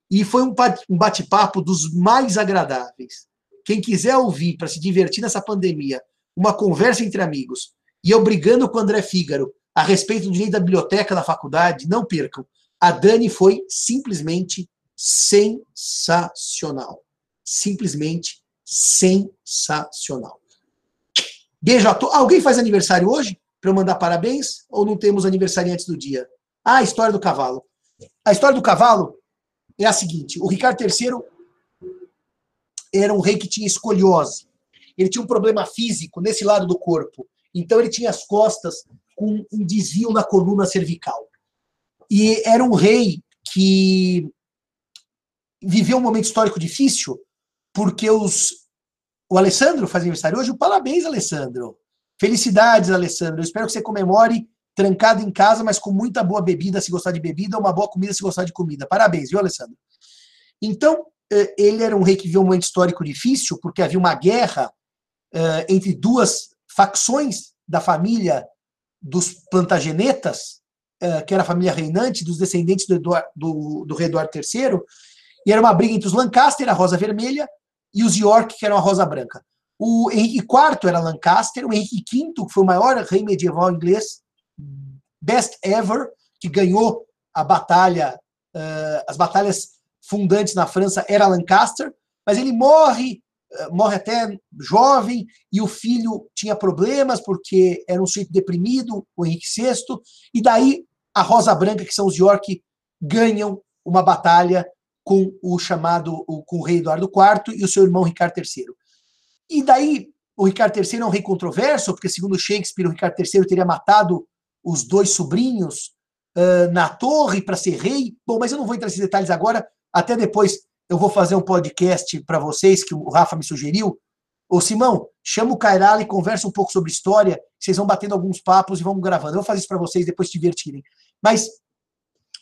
E foi um bate-papo dos mais agradáveis. Quem quiser ouvir para se divertir nessa pandemia, uma conversa entre amigos, e eu brigando com o André Fígaro a respeito do direito da biblioteca da faculdade, não percam. A Dani foi simplesmente sensacional. Simplesmente sensacional. Beijo a todos. Alguém faz aniversário hoje? Para eu mandar parabéns? Ou não temos aniversariantes do dia? Ah, a história do cavalo. A história do cavalo é a seguinte: o Ricardo III era um rei que tinha escoliose. Ele tinha um problema físico nesse lado do corpo. Então ele tinha as costas com um desvio na coluna cervical. E era um rei que viveu um momento histórico difícil, porque os, o Alessandro faz aniversário hoje. Parabéns, Alessandro. Felicidades, Alessandro. Eu espero que você comemore trancado em casa, mas com muita boa bebida, se gostar de bebida, uma boa comida, se gostar de comida. Parabéns, viu, Alessandro? Então, eh, ele era um rei que viveu um momento histórico difícil, porque havia uma guerra uh, entre duas facções da família dos Plantagenetas, uh, que era a família reinante, dos descendentes do, Eduardo, do, do rei Eduardo III, e era uma briga entre os Lancaster, a rosa vermelha, e os York, que eram a rosa branca. O Henrique IV era Lancaster, o Henrique V, que foi o maior rei medieval inglês, best ever, que ganhou a batalha, uh, as batalhas fundantes na França, era Lancaster, mas ele morre eh, morre até jovem, e o filho tinha problemas porque era um sujeito deprimido, o Henrique VI, e daí a Rosa Branca, que são os York, ganham uma batalha com o chamado, com o rei Eduardo IV e o seu irmão Ricardo III. E daí o Ricardo III é um rei controverso, porque segundo Shakespeare, o Ricardo III teria matado os dois sobrinhos uh, na torre para ser rei. Bom, mas eu não vou entrar nesses detalhes agora, até depois eu vou fazer um podcast para vocês, que o Rafa me sugeriu. Ô, Simão, chama o Cairala e conversa um pouco sobre história. Vocês vão batendo alguns papos e vamos gravando. Eu vou fazer isso para vocês depois se divertirem. Mas,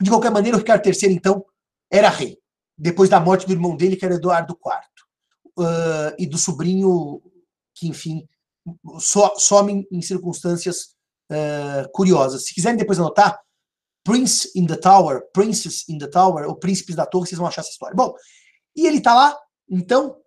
de qualquer maneira, o Ricardo III, então, era rei. Depois da morte do irmão dele, que era Eduardo IV. Uh, e do sobrinho, que, enfim, so, some em circunstâncias uh, curiosas. Se quiserem depois anotar, Prince in the Tower, Princess in the Tower, ou Príncipes da Torre, vocês vão achar essa história. Bom, e ele está lá, então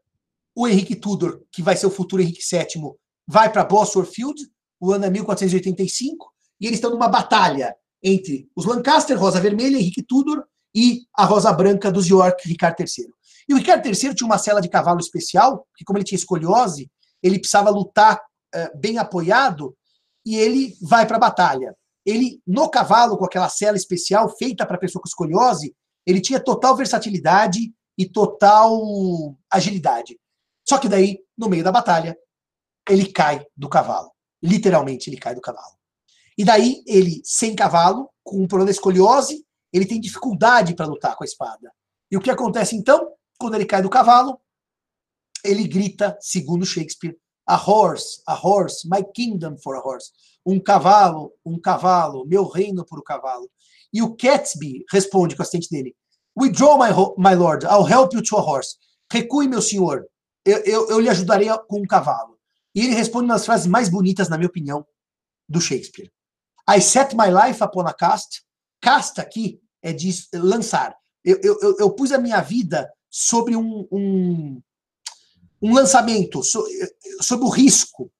o Henrique Tudor, que vai ser o futuro Henrique VII, vai para Bosworth Field, o ano é 1485, e eles estão numa batalha entre os Lancaster, Rosa Vermelha, Henrique Tudor, e a Rosa Branca dos York Ricardo III. E o Ricardo III tinha uma cela de cavalo especial, que como ele tinha escoliose, ele precisava lutar uh, bem apoiado, e ele vai para a batalha. Ele, no cavalo, com aquela cela especial feita para pessoa com escoliose, ele tinha total versatilidade e total agilidade. Só que daí, no meio da batalha, ele cai do cavalo. Literalmente, ele cai do cavalo. E daí, ele, sem cavalo, com um problema de escoliose, ele tem dificuldade para lutar com a espada. E o que acontece então? Quando ele cai do cavalo, ele grita, segundo Shakespeare, a horse, a horse, my kingdom for a horse. Um cavalo, um cavalo, meu reino por um cavalo. E o Catsby responde com o assistente dele, Withdraw, my, my lord, I'll help you to a horse. Recue, meu senhor, eu, eu, eu lhe ajudarei com um cavalo. E ele responde uma das frases mais bonitas, na minha opinião, do Shakespeare. I set my life upon a cast. Cast aqui é de lançar. Eu, eu, eu pus a minha vida sobre um, um, um lançamento, so, sobre o risco.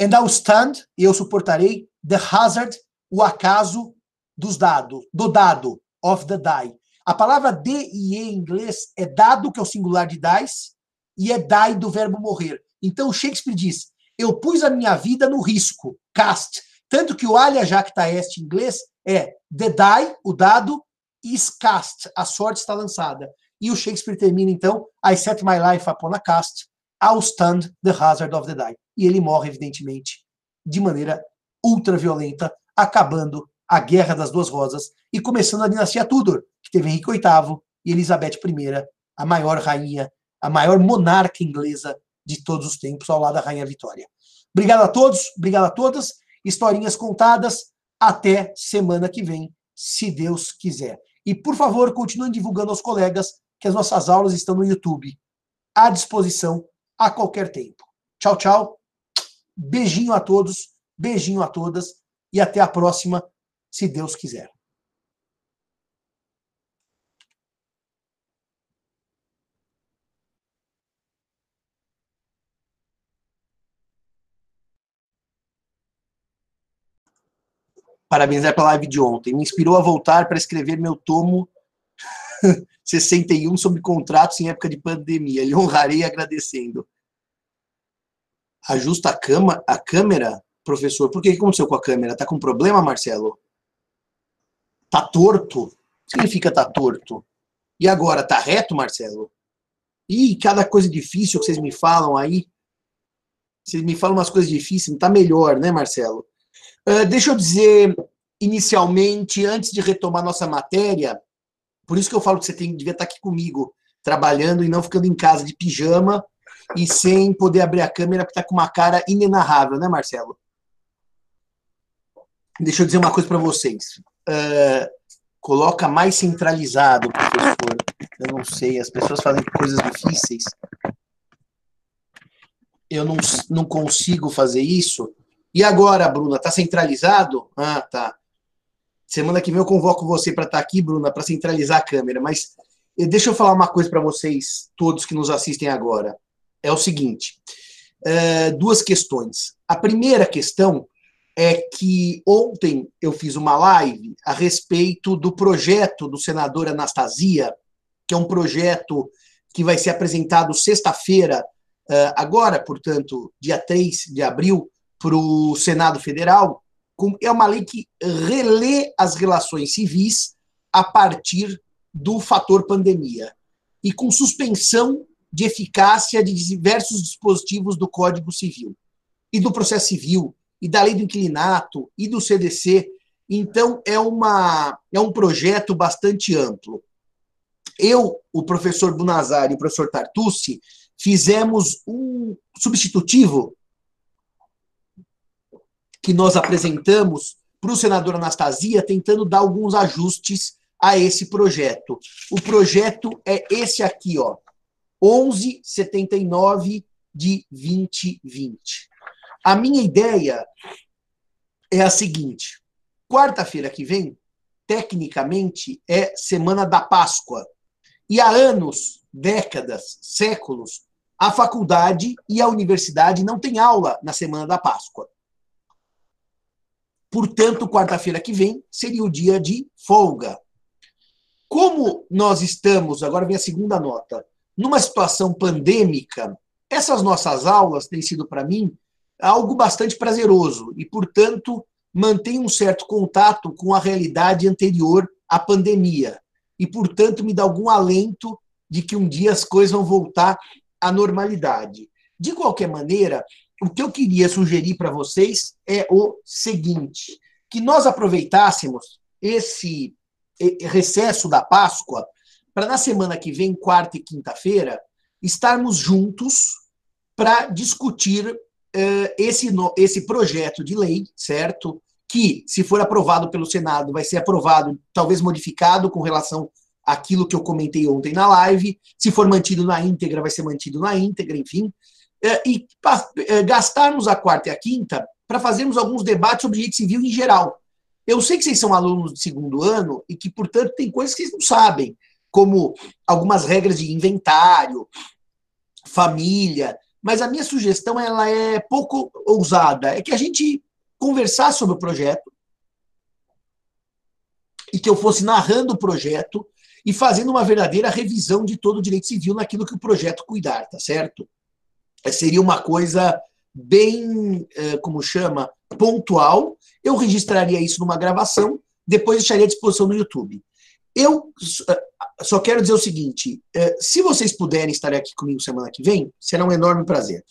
And I'll stand, e eu suportarei, the hazard, o acaso dos dados, do dado, of the die. A palavra de e em inglês é dado, que é o singular de dice, e é die do verbo morrer. Então Shakespeare diz: eu pus a minha vida no risco, cast. Tanto que o alia jacta est em inglês é the die, o dado, is cast, a sorte está lançada. E o Shakespeare termina então, I set my life upon a cast, I'll stand the hazard of the die. E ele morre, evidentemente, de maneira ultra violenta, acabando a Guerra das Duas Rosas e começando a dinastia Tudor, que teve Henrique VIII e Elizabeth I, a maior rainha, a maior monarca inglesa de todos os tempos, ao lado da Rainha Vitória. Obrigado a todos, obrigado a todas. Historinhas contadas. Até semana que vem, se Deus quiser. E, por favor, continuem divulgando aos colegas que as nossas aulas estão no YouTube, à disposição a qualquer tempo. Tchau, tchau. Beijinho a todos, beijinho a todas e até a próxima, se Deus quiser. Parabenizar pela live de ontem. Me inspirou a voltar para escrever meu tomo 61 sobre contratos em época de pandemia. Lhe honrarei agradecendo. Ajusta a, cama, a câmera, professor. Por que aconteceu com a câmera? Tá com problema, Marcelo? Tá torto? O que significa tá torto? E agora, tá reto, Marcelo? Ih, cada coisa difícil que vocês me falam aí. Vocês me falam umas coisas difíceis, não tá melhor, né, Marcelo? Uh, deixa eu dizer, inicialmente, antes de retomar nossa matéria, por isso que eu falo que você tem, devia estar aqui comigo, trabalhando e não ficando em casa de pijama e sem poder abrir a câmera, porque está com uma cara inenarrável, né, Marcelo? Deixa eu dizer uma coisa para vocês. Uh, coloca mais centralizado, professor. Eu não sei, as pessoas fazem coisas difíceis. Eu não, não consigo fazer isso. E agora, Bruna, tá centralizado? Ah, tá. Semana que vem eu convoco você para estar tá aqui, Bruna, para centralizar a câmera. Mas eh, deixa eu falar uma coisa para vocês, todos que nos assistem agora. É o seguinte: é, duas questões. A primeira questão é que ontem eu fiz uma live a respeito do projeto do senador Anastasia, que é um projeto que vai ser apresentado sexta-feira, eh, agora, portanto, dia 3 de abril, para o Senado Federal, é uma lei que relê as relações civis a partir do fator pandemia e com suspensão de eficácia de diversos dispositivos do Código Civil e do processo civil e da lei do inquilinato e do CDC. Então é uma é um projeto bastante amplo. Eu, o professor Bunazar e o professor Tartucci fizemos um substitutivo que nós apresentamos para o senador Anastasia, tentando dar alguns ajustes a esse projeto. O projeto é esse aqui, ó, 1179 de 2020. A minha ideia é a seguinte: quarta-feira que vem, tecnicamente, é semana da Páscoa. E há anos, décadas, séculos, a faculdade e a universidade não têm aula na semana da Páscoa. Portanto, quarta-feira que vem seria o dia de folga. Como nós estamos, agora vem a segunda nota, numa situação pandêmica, essas nossas aulas têm sido para mim algo bastante prazeroso e, portanto, mantém um certo contato com a realidade anterior à pandemia e, portanto, me dá algum alento de que um dia as coisas vão voltar à normalidade. De qualquer maneira, o que eu queria sugerir para vocês é o seguinte: que nós aproveitássemos esse recesso da Páscoa para na semana que vem, quarta e quinta-feira, estarmos juntos para discutir uh, esse, esse projeto de lei, certo? Que, se for aprovado pelo Senado, vai ser aprovado, talvez modificado com relação àquilo que eu comentei ontem na live. Se for mantido na íntegra, vai ser mantido na íntegra, enfim. Uh, e uh, gastarmos a quarta e a quinta para fazermos alguns debates sobre direito civil em geral. Eu sei que vocês são alunos de segundo ano e que, portanto, tem coisas que vocês não sabem, como algumas regras de inventário, família, mas a minha sugestão ela é pouco ousada, é que a gente conversasse sobre o projeto e que eu fosse narrando o projeto e fazendo uma verdadeira revisão de todo o direito civil naquilo que o projeto cuidar, tá certo? É, seria uma coisa bem, é, como chama, pontual. Eu registraria isso numa gravação, depois deixaria à disposição no YouTube. Eu só quero dizer o seguinte: é, se vocês puderem estar aqui comigo semana que vem, será um enorme prazer.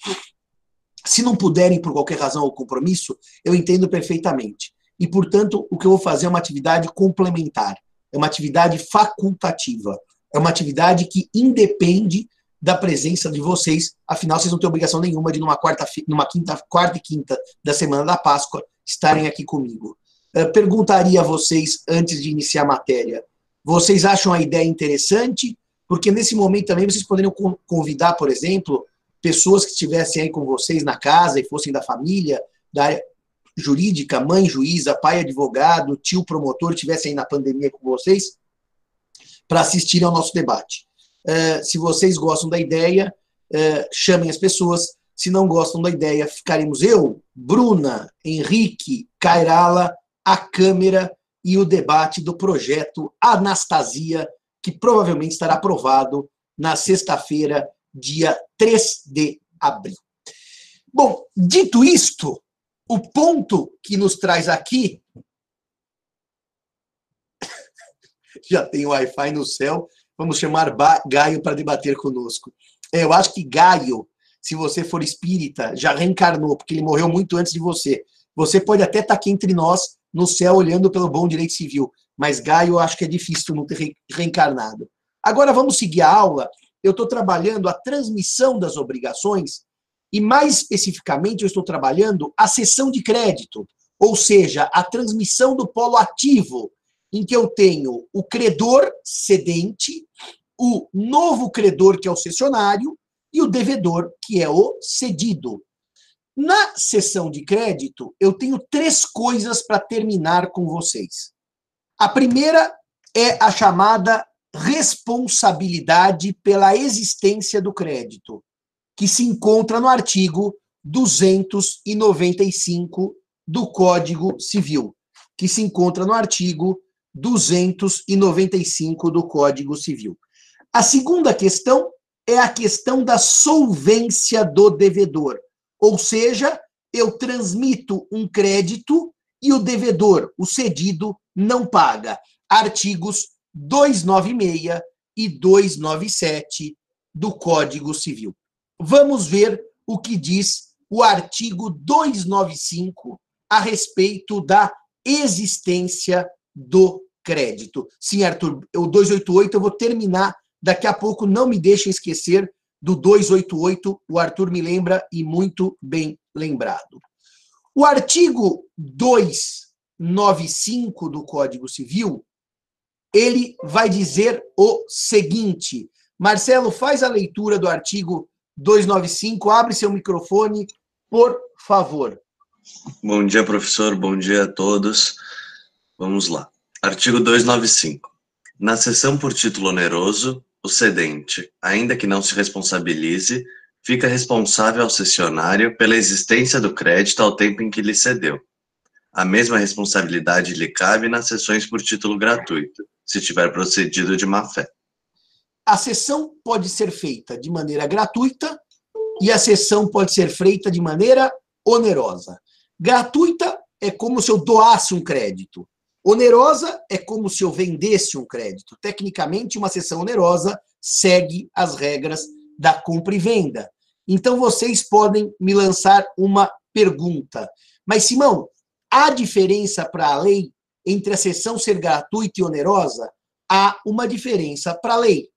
Se não puderem, por qualquer razão ou compromisso, eu entendo perfeitamente. E, portanto, o que eu vou fazer é uma atividade complementar, é uma atividade facultativa, é uma atividade que independe da presença de vocês, afinal, vocês não têm obrigação nenhuma de, numa quarta, numa quinta, quarta e quinta da semana da Páscoa, estarem aqui comigo. Uh, perguntaria a vocês, antes de iniciar a matéria, vocês acham a ideia interessante? Porque nesse momento também vocês poderiam convidar, por exemplo, pessoas que estivessem aí com vocês na casa e fossem da família, da área jurídica, mãe juíza, pai advogado, tio promotor, estivessem aí na pandemia com vocês, para assistirem ao nosso debate. Uh, se vocês gostam da ideia, uh, chamem as pessoas. Se não gostam da ideia, ficaremos eu, Bruna, Henrique, Cairala, a câmera e o debate do projeto Anastasia, que provavelmente estará aprovado na sexta-feira, dia 3 de abril. Bom, dito isto, o ponto que nos traz aqui. Já tem Wi-Fi no céu, vamos chamar Gaio para debater conosco. É, eu acho que Gaio, se você for espírita, já reencarnou, porque ele morreu muito antes de você. Você pode até estar aqui entre nós, no céu olhando pelo bom direito civil. Mas Gaio, eu acho que é difícil não ter reencarnado. Agora vamos seguir a aula. Eu estou trabalhando a transmissão das obrigações e, mais especificamente, eu estou trabalhando a cessão de crédito, ou seja, a transmissão do polo ativo, em que eu tenho o credor cedente, o novo credor, que é o cessionário, e o devedor, que é o cedido. Na sessão de crédito, eu tenho três coisas para terminar com vocês. A primeira é a chamada responsabilidade pela existência do crédito, que se encontra no artigo 295 do Código Civil, que se encontra no artigo 295 do Código Civil. A segunda questão é a questão da solvência do devedor. Ou seja, eu transmito um crédito e o devedor, o cedido, não paga. Artigos 296 e 297 do Código Civil. Vamos ver o que diz o artigo 295 a respeito da existência do crédito. Sim, Arthur, o 288 eu vou terminar daqui a pouco, não me deixem esquecer do 288, o Arthur me lembra e muito bem lembrado. O artigo 295 do Código Civil, ele vai dizer o seguinte. Marcelo, faz a leitura do artigo 295, abre seu microfone, por favor. Bom dia, professor, bom dia a todos. Vamos lá. Artigo 295. Na sessão por título oneroso, o cedente, ainda que não se responsabilize, fica responsável ao cessionário pela existência do crédito ao tempo em que lhe cedeu. A mesma responsabilidade lhe cabe nas sessões por título gratuito, se tiver procedido de má fé. A sessão pode ser feita de maneira gratuita e a sessão pode ser feita de maneira onerosa. Gratuita é como se eu doasse um crédito. Onerosa é como se eu vendesse um crédito. Tecnicamente, uma sessão onerosa segue as regras da compra e venda. Então, vocês podem me lançar uma pergunta. Mas, Simão, há diferença para a lei entre a sessão ser gratuita e onerosa? Há uma diferença para a lei.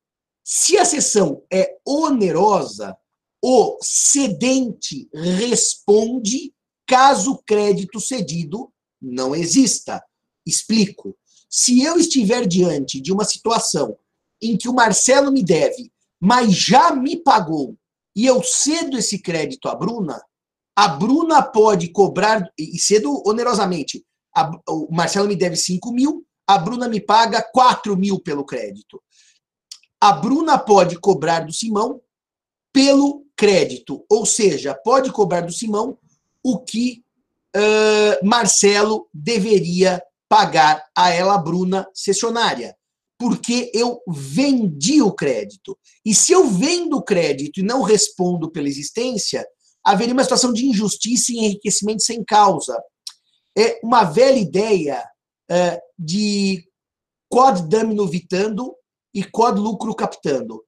Se a sessão é onerosa, o cedente responde caso o crédito cedido não exista. Explico. Se eu estiver diante de uma situação em que o Marcelo me deve, mas já me pagou, e eu cedo esse crédito à Bruna, a Bruna pode cobrar, e cedo onerosamente, a, o Marcelo me deve 5 mil, a Bruna me paga 4 mil pelo crédito. A Bruna pode cobrar do Simão pelo crédito, ou seja, pode cobrar do Simão o que uh, Marcelo deveria pagar a ela, Bruna, cessionária. Porque eu vendi o crédito. E se eu vendo o crédito e não respondo pela existência, haveria uma situação de injustiça e enriquecimento sem causa. É uma velha ideia uh, de quod damno vitando e quod lucro captando.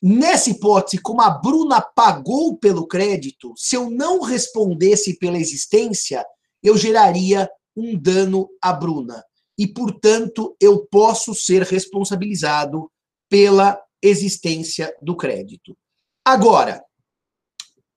Nessa hipótese, como a Bruna pagou pelo crédito, se eu não respondesse pela existência, eu geraria um dano à Bruna. E, portanto, eu posso ser responsabilizado pela existência do crédito. Agora,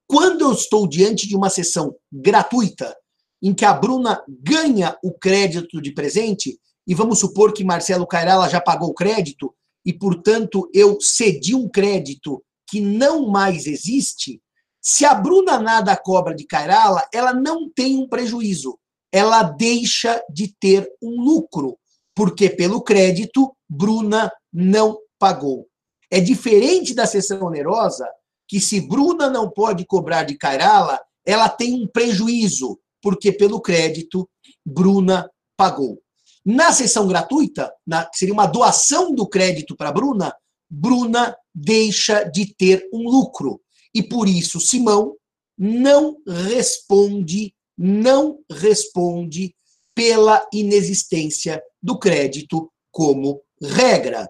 quando eu estou diante de uma sessão gratuita, em que a Bruna ganha o crédito de presente, e vamos supor que Marcelo Cairala já pagou o crédito, e, portanto, eu cedi um crédito que não mais existe, se a Bruna nada cobra de Cairala, ela não tem um prejuízo, ela deixa de ter um lucro, porque pelo crédito, Bruna não pagou. É diferente da sessão onerosa, que se Bruna não pode cobrar de Cairala, ela tem um prejuízo, porque pelo crédito, Bruna pagou. Na sessão gratuita, na, que seria uma doação do crédito para Bruna, Bruna deixa de ter um lucro. E por isso Simão não responde, não responde pela inexistência do crédito como regra.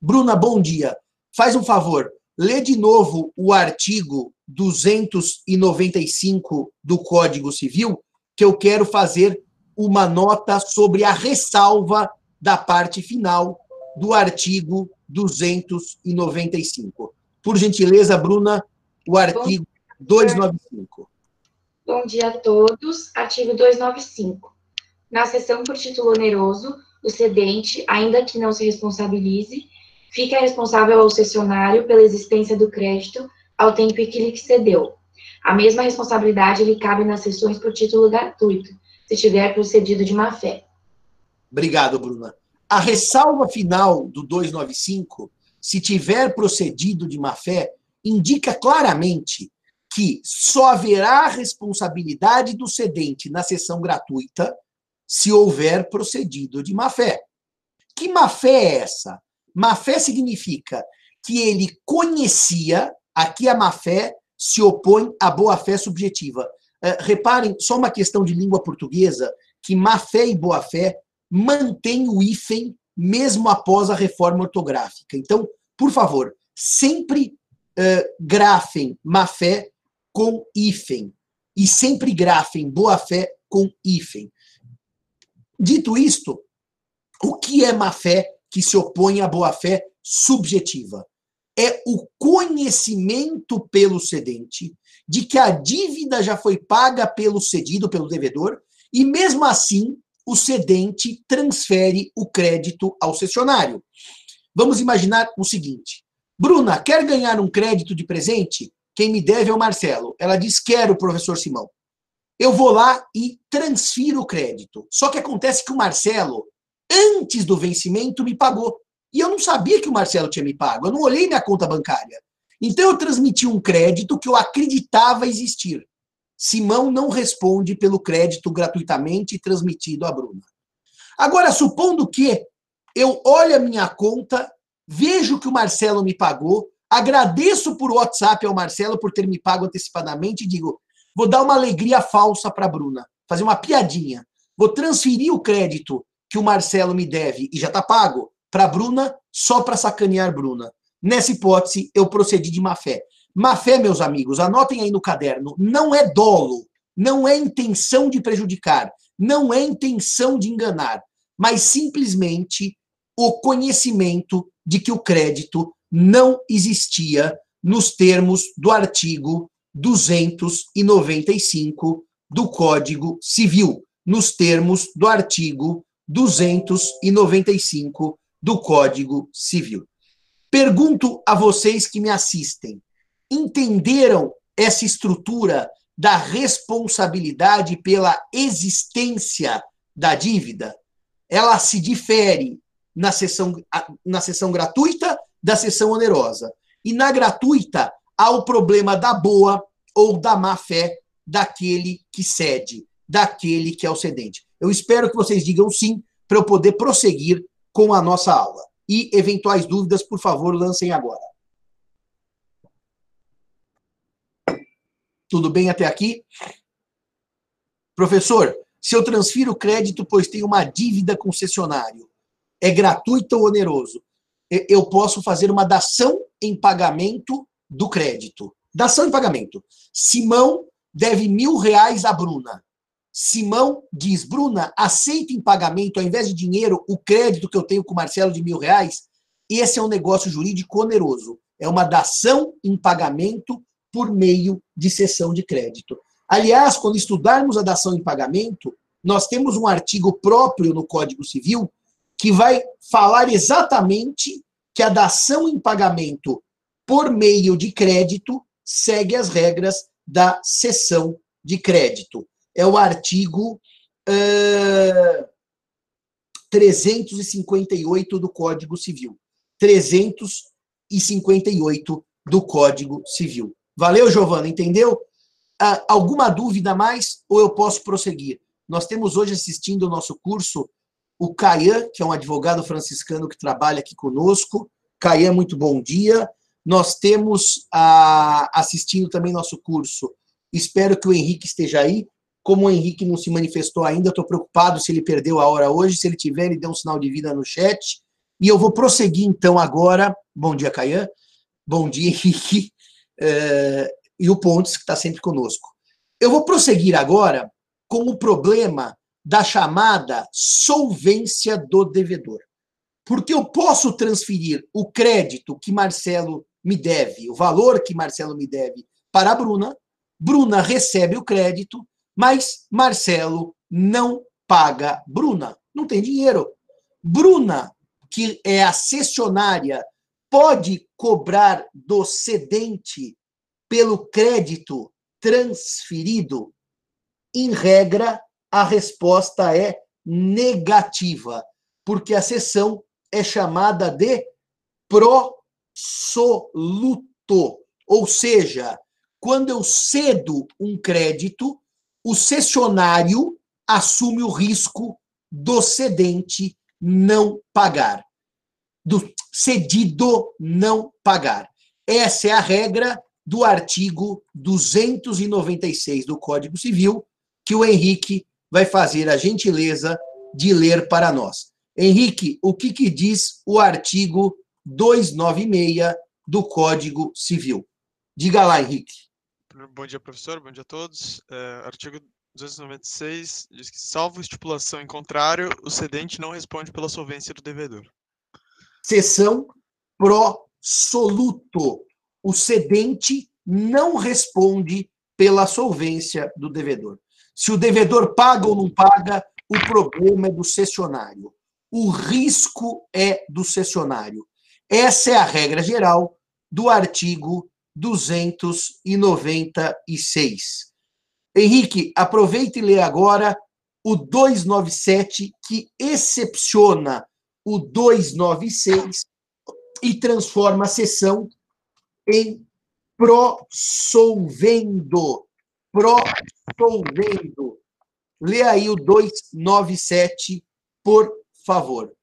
Bruna, bom dia. Faz um favor, lê de novo o artigo 295 do Código Civil, que eu quero fazer uma nota sobre a ressalva da parte final do artigo 295. Por gentileza, Bruna, o artigo Bom, 295. Bom dia a todos. Artigo 295. Na sessão por título oneroso, o cedente, ainda que não se responsabilize, fica responsável ao cessionário pela existência do crédito ao tempo em que lhe cedeu. A mesma responsabilidade lhe cabe nas sessões por título gratuito, se tiver procedido de má fé. Obrigado, Bruna. A ressalva final do 295, se tiver procedido de má fé, indica claramente que só haverá responsabilidade do cedente na sessão gratuita se houver procedido de má fé. Que má fé é essa? Má fé significa que ele conhecia, aqui a má fé se opõe à boa fé subjetiva. Uh, reparem, só uma questão de língua portuguesa, que má fé e boa fé mantém o hífen mesmo após a reforma ortográfica. Então, por favor, sempre uh, grafem má fé com hífen e sempre grafem boa fé com hífen. Dito isto, o que é má fé que se opõe à boa fé subjetiva? É o conhecimento pelo cedente de que a dívida já foi paga pelo cedido, pelo devedor, e mesmo assim o cedente transfere o crédito ao cessionário. Vamos imaginar o seguinte: Bruna, quer ganhar um crédito de presente? Quem me deve é o Marcelo. Ela diz: Quero, professor Simão. Eu vou lá e transfiro o crédito. Só que acontece que o Marcelo, antes do vencimento, me pagou. E eu não sabia que o Marcelo tinha me pago. Eu não olhei minha conta bancária. Então eu transmiti um crédito que eu acreditava existir. Simão não responde pelo crédito gratuitamente transmitido a Bruna. Agora, supondo que eu olho a minha conta, vejo que o Marcelo me pagou, agradeço por WhatsApp ao Marcelo por ter me pago antecipadamente e digo, vou dar uma alegria falsa para a Bruna, fazer uma piadinha. Vou transferir o crédito que o Marcelo me deve e já está pago para a Bruna só para sacanear Bruna. Nessa hipótese, eu procedi de má fé. Má fé, meus amigos, anotem aí no caderno, não é dolo, não é intenção de prejudicar, não é intenção de enganar, mas simplesmente o conhecimento de que o crédito não existia nos termos do artigo 295 do Código Civil, nos termos do artigo 295 do Código Civil. Pergunto a vocês que me assistem: entenderam essa estrutura da responsabilidade pela existência da dívida? Ela se difere na sessão, na sessão gratuita da sessão onerosa. E na gratuita há o problema da boa ou da má fé daquele que cede, daquele que é o cedente. Eu espero que vocês digam sim para eu poder prosseguir com a nossa aula. E eventuais dúvidas, por favor, lancem agora. Tudo bem até aqui? Professor, se eu transfiro crédito, pois tenho uma dívida concessionário, é gratuito ou oneroso? Eu posso fazer uma dação em pagamento do crédito. Dação em pagamento. Simão deve mil reais a Bruna. Simão diz, Bruna, aceita em pagamento, ao invés de dinheiro, o crédito que eu tenho com o Marcelo de mil reais? Esse é um negócio jurídico oneroso. É uma dação em pagamento por meio de cessão de crédito. Aliás, quando estudarmos a dação em pagamento, nós temos um artigo próprio no Código Civil que vai falar exatamente que a dação em pagamento por meio de crédito segue as regras da cessão de crédito é o artigo uh, 358 do Código Civil. 358 do Código Civil. Valeu, Giovana? Entendeu? Uh, alguma dúvida mais ou eu posso prosseguir? Nós temos hoje assistindo o nosso curso o Caian, que é um advogado franciscano que trabalha aqui conosco. Caian, muito bom dia. Nós temos uh, assistindo também nosso curso. Espero que o Henrique esteja aí. Como o Henrique não se manifestou ainda, estou preocupado se ele perdeu a hora hoje. Se ele tiver, ele dê um sinal de vida no chat. E eu vou prosseguir então agora. Bom dia, Caian. Bom dia, Henrique. É, e o Pontes, que está sempre conosco. Eu vou prosseguir agora com o problema da chamada solvência do devedor. Porque eu posso transferir o crédito que Marcelo me deve, o valor que Marcelo me deve, para a Bruna. Bruna recebe o crédito mas Marcelo não paga Bruna, não tem dinheiro. Bruna, que é a cessionária, pode cobrar do cedente pelo crédito transferido? Em regra, a resposta é negativa, porque a cessão é chamada de prosoluto, ou seja, quando eu cedo um crédito, o cessionário assume o risco do cedente não pagar, do cedido não pagar. Essa é a regra do artigo 296 do Código Civil, que o Henrique vai fazer a gentileza de ler para nós. Henrique, o que, que diz o artigo 296 do Código Civil? Diga lá, Henrique. Bom dia, professor. Bom dia a todos. É, artigo 296 diz que, salvo estipulação em contrário, o cedente não responde pela solvência do devedor. Seção pro soluto. O cedente não responde pela solvência do devedor. Se o devedor paga ou não paga, o problema é do cessionário. O risco é do cessionário. Essa é a regra geral do artigo 296. Henrique, aproveite e lê agora o 297, que excepciona o 296 e transforma a sessão em prosolvendo. Prosolvendo. Lê aí o 297, por favor.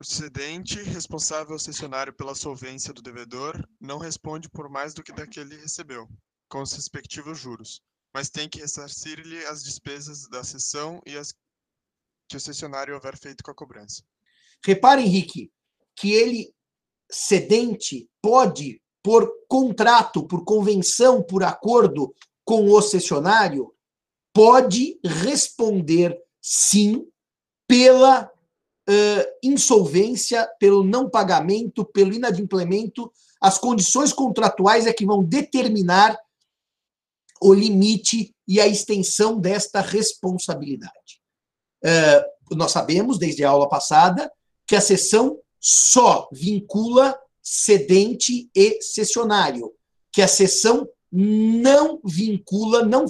O cedente, responsável cessionário pela solvência do devedor, não responde por mais do que daquele recebeu, com os respectivos juros, mas tem que ressarcir-lhe as despesas da cessão e as que o cessionário houver feito com a cobrança. Repare, Henrique, que ele, cedente, pode, por contrato, por convenção, por acordo com o cessionário, pode responder sim pela uh, insolvência, pelo não pagamento, pelo inadimplemento. As condições contratuais é que vão determinar o limite e a extensão desta responsabilidade. Uh, nós sabemos, desde a aula passada, que a sessão só vincula cedente e cessionário, que a sessão não vincula, não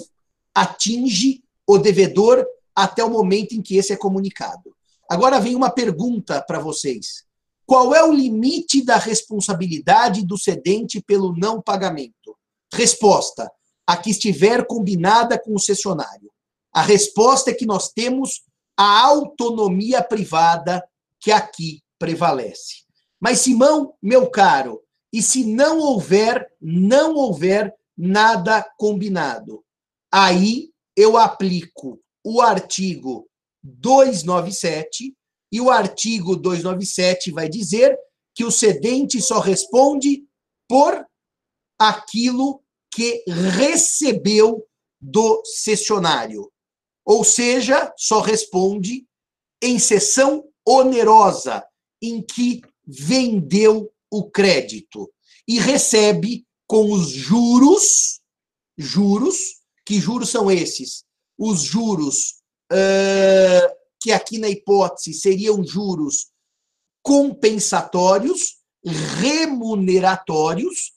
atinge o devedor até o momento em que esse é comunicado. Agora vem uma pergunta para vocês. Qual é o limite da responsabilidade do cedente pelo não pagamento? Resposta: a que estiver combinada com o cessionário. A resposta é que nós temos a autonomia privada que aqui prevalece. Mas, Simão, meu caro, e se não houver, não houver nada combinado? Aí eu aplico o artigo 297 e o artigo 297 vai dizer que o cedente só responde por aquilo que recebeu do cessionário. Ou seja, só responde em sessão onerosa, em que vendeu o crédito e recebe com os juros, juros, que juros são esses? Os juros uh, que aqui na hipótese seriam juros compensatórios, remuneratórios,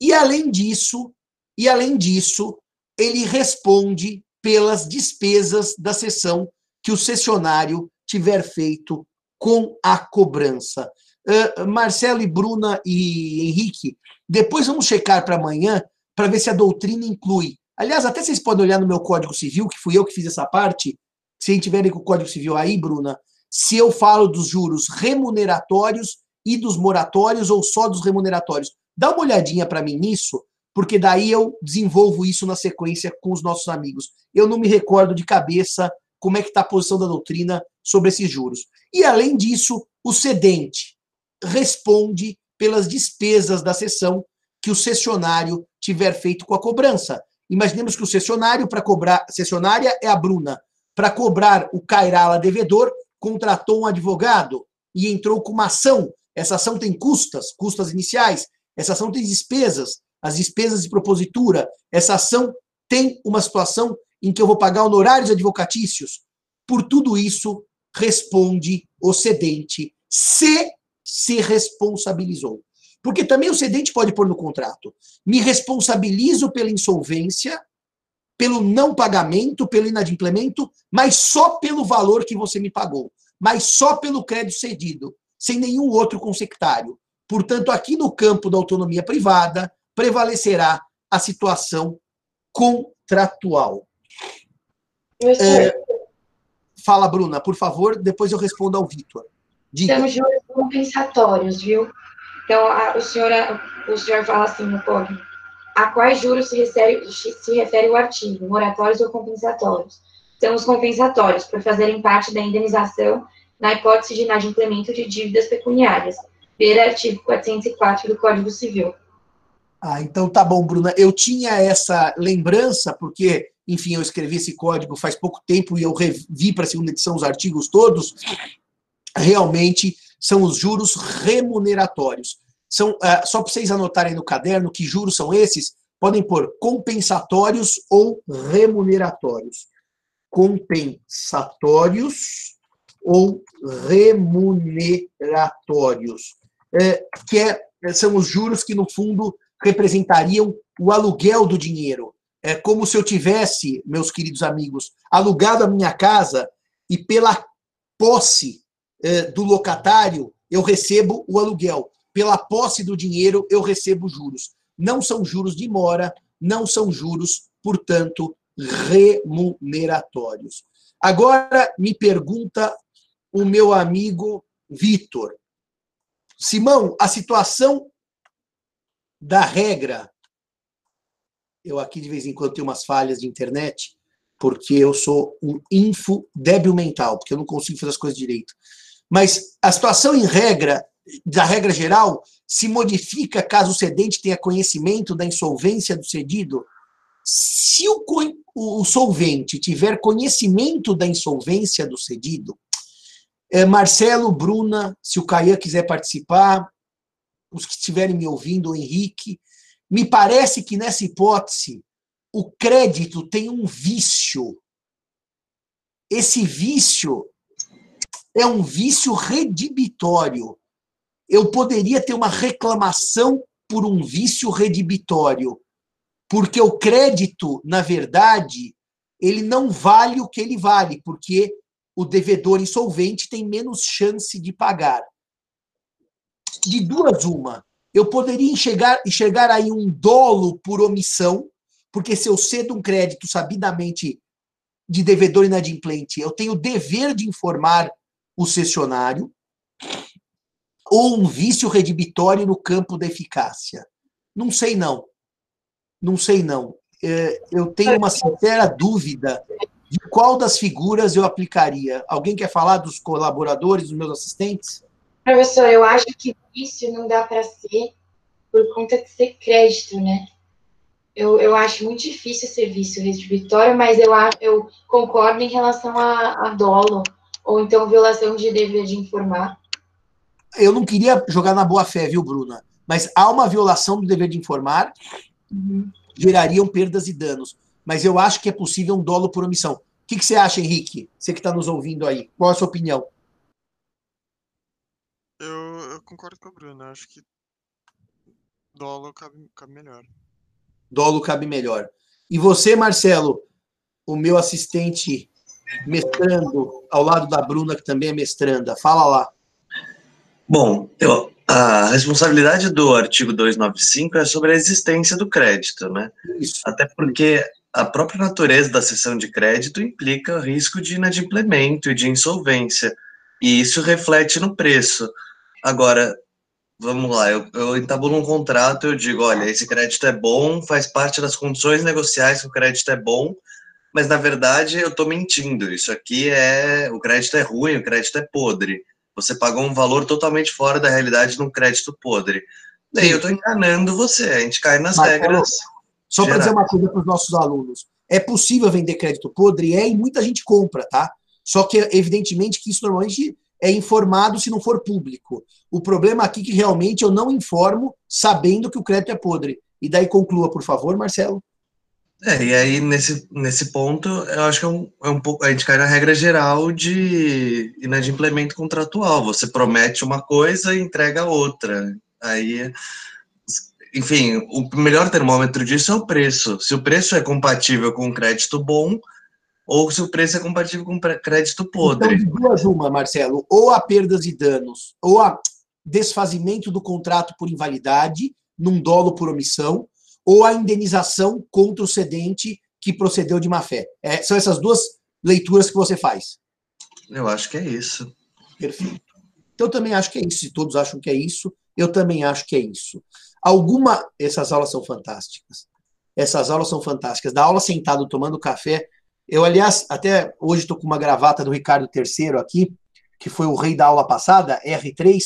e além disso, e além disso, ele responde pelas despesas da sessão que o cessionário tiver feito com a cobrança. Uh, Marcelo e Bruna e Henrique, depois vamos checar para amanhã para ver se a doutrina inclui. Aliás, até vocês podem olhar no meu Código Civil, que fui eu que fiz essa parte. Se tiverem com o Código Civil aí, Bruna, se eu falo dos juros remuneratórios e dos moratórios ou só dos remuneratórios. Dá uma olhadinha para mim nisso, porque daí eu desenvolvo isso na sequência com os nossos amigos. Eu não me recordo de cabeça como é que está a posição da doutrina sobre esses juros. E além disso, o cedente responde pelas despesas da sessão que o cessionário tiver feito com a cobrança. Imaginemos que o cessionário para cobrar, cessionária é a Bruna, para cobrar o Cairala devedor, contratou um advogado e entrou com uma ação. Essa ação tem custas, custas iniciais, essa ação tem despesas, as despesas de propositura, essa ação tem uma situação em que eu vou pagar honorários advocatícios. Por tudo isso, responde o cedente se se responsabilizou. Porque também o cedente pode pôr no contrato: me responsabilizo pela insolvência, pelo não pagamento, pelo inadimplemento, mas só pelo valor que você me pagou, mas só pelo crédito cedido, sem nenhum outro consectário. Portanto, aqui no campo da autonomia privada, prevalecerá a situação contratual. É, fala, Bruna, por favor, depois eu respondo ao Vitor. Temos juros compensatórios, viu? Então, a, o, senhor, o senhor fala assim no código, a quais juros se refere, se refere o artigo, moratórios ou compensatórios? São os compensatórios, por fazerem parte da indenização na hipótese de inadimplemento de dívidas pecuniárias. Ver artigo 404 do Código Civil. Ah, então tá bom, Bruna. Eu tinha essa lembrança, porque, enfim, eu escrevi esse código faz pouco tempo e eu revi para a segunda edição os artigos todos. Realmente são os juros remuneratórios. São, uh, só para vocês anotarem no caderno que juros são esses, podem pôr compensatórios ou remuneratórios. Compensatórios ou remuneratórios. É, que é, são os juros que, no fundo, representariam o aluguel do dinheiro. É como se eu tivesse, meus queridos amigos, alugado a minha casa e pela posse do locatário eu recebo o aluguel. Pela posse do dinheiro eu recebo juros. Não são juros de mora, não são juros, portanto, remuneratórios. Agora me pergunta o meu amigo Vitor. Simão, a situação da regra. Eu aqui de vez em quando tenho umas falhas de internet, porque eu sou um info débil mental, porque eu não consigo fazer as coisas direito. Mas a situação em regra, da regra geral, se modifica caso o cedente tenha conhecimento da insolvência do cedido. Se o, o solvente tiver conhecimento da insolvência do cedido, é, Marcelo, Bruna, se o Caian quiser participar, os que estiverem me ouvindo, o Henrique, me parece que nessa hipótese o crédito tem um vício. Esse vício é um vício redibitório. Eu poderia ter uma reclamação por um vício redibitório, porque o crédito, na verdade, ele não vale o que ele vale, porque o devedor insolvente tem menos chance de pagar. De duas, uma. Eu poderia enxergar, enxergar aí um dolo por omissão, porque se eu cedo um crédito sabidamente de devedor inadimplente, eu tenho o dever de informar o cessionário, ou um vício redibitório no campo da eficácia. Não sei, não. Não sei, não. É, eu tenho uma sincera dúvida de qual das figuras eu aplicaria? Alguém quer falar dos colaboradores, dos meus assistentes? Professor, eu acho que isso não dá para ser por conta de ser crédito, né? Eu, eu acho muito difícil ser vício retributório, mas eu, eu concordo em relação a, a dolo, ou então violação de dever de informar. Eu não queria jogar na boa fé, viu, Bruna? Mas há uma violação do dever de informar, uhum. gerariam perdas e danos mas eu acho que é possível um dolo por omissão. O que, que você acha, Henrique? Você que está nos ouvindo aí, qual a sua opinião? Eu, eu concordo com a Bruna, acho que dolo cabe, cabe melhor. Dolo cabe melhor. E você, Marcelo, o meu assistente mestrando, ao lado da Bruna, que também é mestranda, fala lá. Bom, eu, a responsabilidade do artigo 295 é sobre a existência do crédito, né? Isso. Até porque a própria natureza da cessão de crédito implica risco de inadimplemento e de insolvência, e isso reflete no preço. Agora, vamos lá, eu, eu entabulo um contrato, eu digo, olha, esse crédito é bom, faz parte das condições negociais que o crédito é bom, mas na verdade eu estou mentindo. Isso aqui é, o crédito é ruim, o crédito é podre. Você pagou um valor totalmente fora da realidade num crédito podre. Daí eu estou enganando você, a gente cai nas mas, regras. Só para dizer uma coisa para os nossos alunos. É possível vender crédito podre? É, e muita gente compra, tá? Só que, evidentemente, que isso normalmente é informado se não for público. O problema aqui é que realmente eu não informo sabendo que o crédito é podre. E daí conclua, por favor, Marcelo. É, e aí nesse, nesse ponto, eu acho que é um, é um pouco. A gente cai na regra geral de inadimplemento contratual. Você promete uma coisa e entrega outra. Aí enfim, o melhor termômetro disso é o preço. Se o preço é compatível com crédito bom, ou se o preço é compatível com crédito podre. Então, duas uma, Marcelo, ou há perdas e danos, ou há desfazimento do contrato por invalidade, num dolo por omissão, ou a indenização contra o cedente que procedeu de má fé. É, são essas duas leituras que você faz. Eu acho que é isso. Perfeito. Então, eu também acho que é isso. Se todos acham que é isso, eu também acho que é isso. Alguma. Essas aulas são fantásticas. Essas aulas são fantásticas. Da aula sentado tomando café. Eu, aliás, até hoje estou com uma gravata do Ricardo III aqui, que foi o rei da aula passada, R3,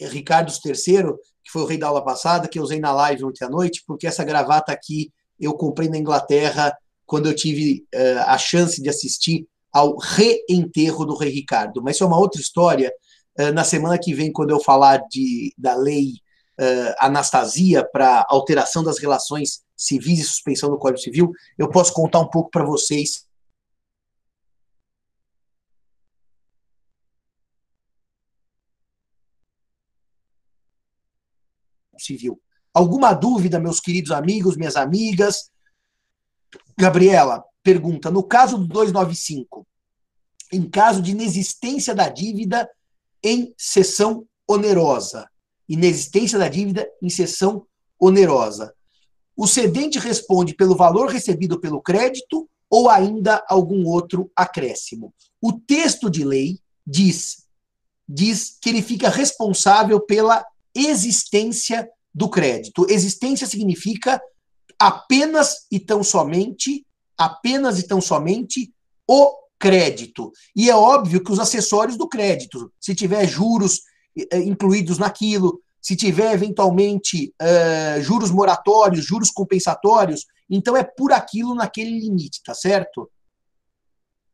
Ricardo III, que foi o rei da aula passada, que eu usei na live ontem à noite, porque essa gravata aqui eu comprei na Inglaterra quando eu tive uh, a chance de assistir ao reenterro do rei Ricardo. Mas isso é uma outra história. Uh, na semana que vem, quando eu falar de, da lei uh, Anastasia para alteração das relações civis e suspensão do Código Civil, eu posso contar um pouco para vocês civil. Alguma dúvida, meus queridos amigos, minhas amigas? Gabriela pergunta: no caso do 295, em caso de inexistência da dívida em sessão onerosa, inexistência da dívida em sessão onerosa. O cedente responde pelo valor recebido pelo crédito ou ainda algum outro acréscimo. O texto de lei diz diz que ele fica responsável pela existência do crédito. Existência significa apenas e tão somente, apenas e tão somente o crédito. E é óbvio que os acessórios do crédito, se tiver juros eh, incluídos naquilo, se tiver eventualmente uh, juros moratórios, juros compensatórios, então é por aquilo naquele limite, tá certo?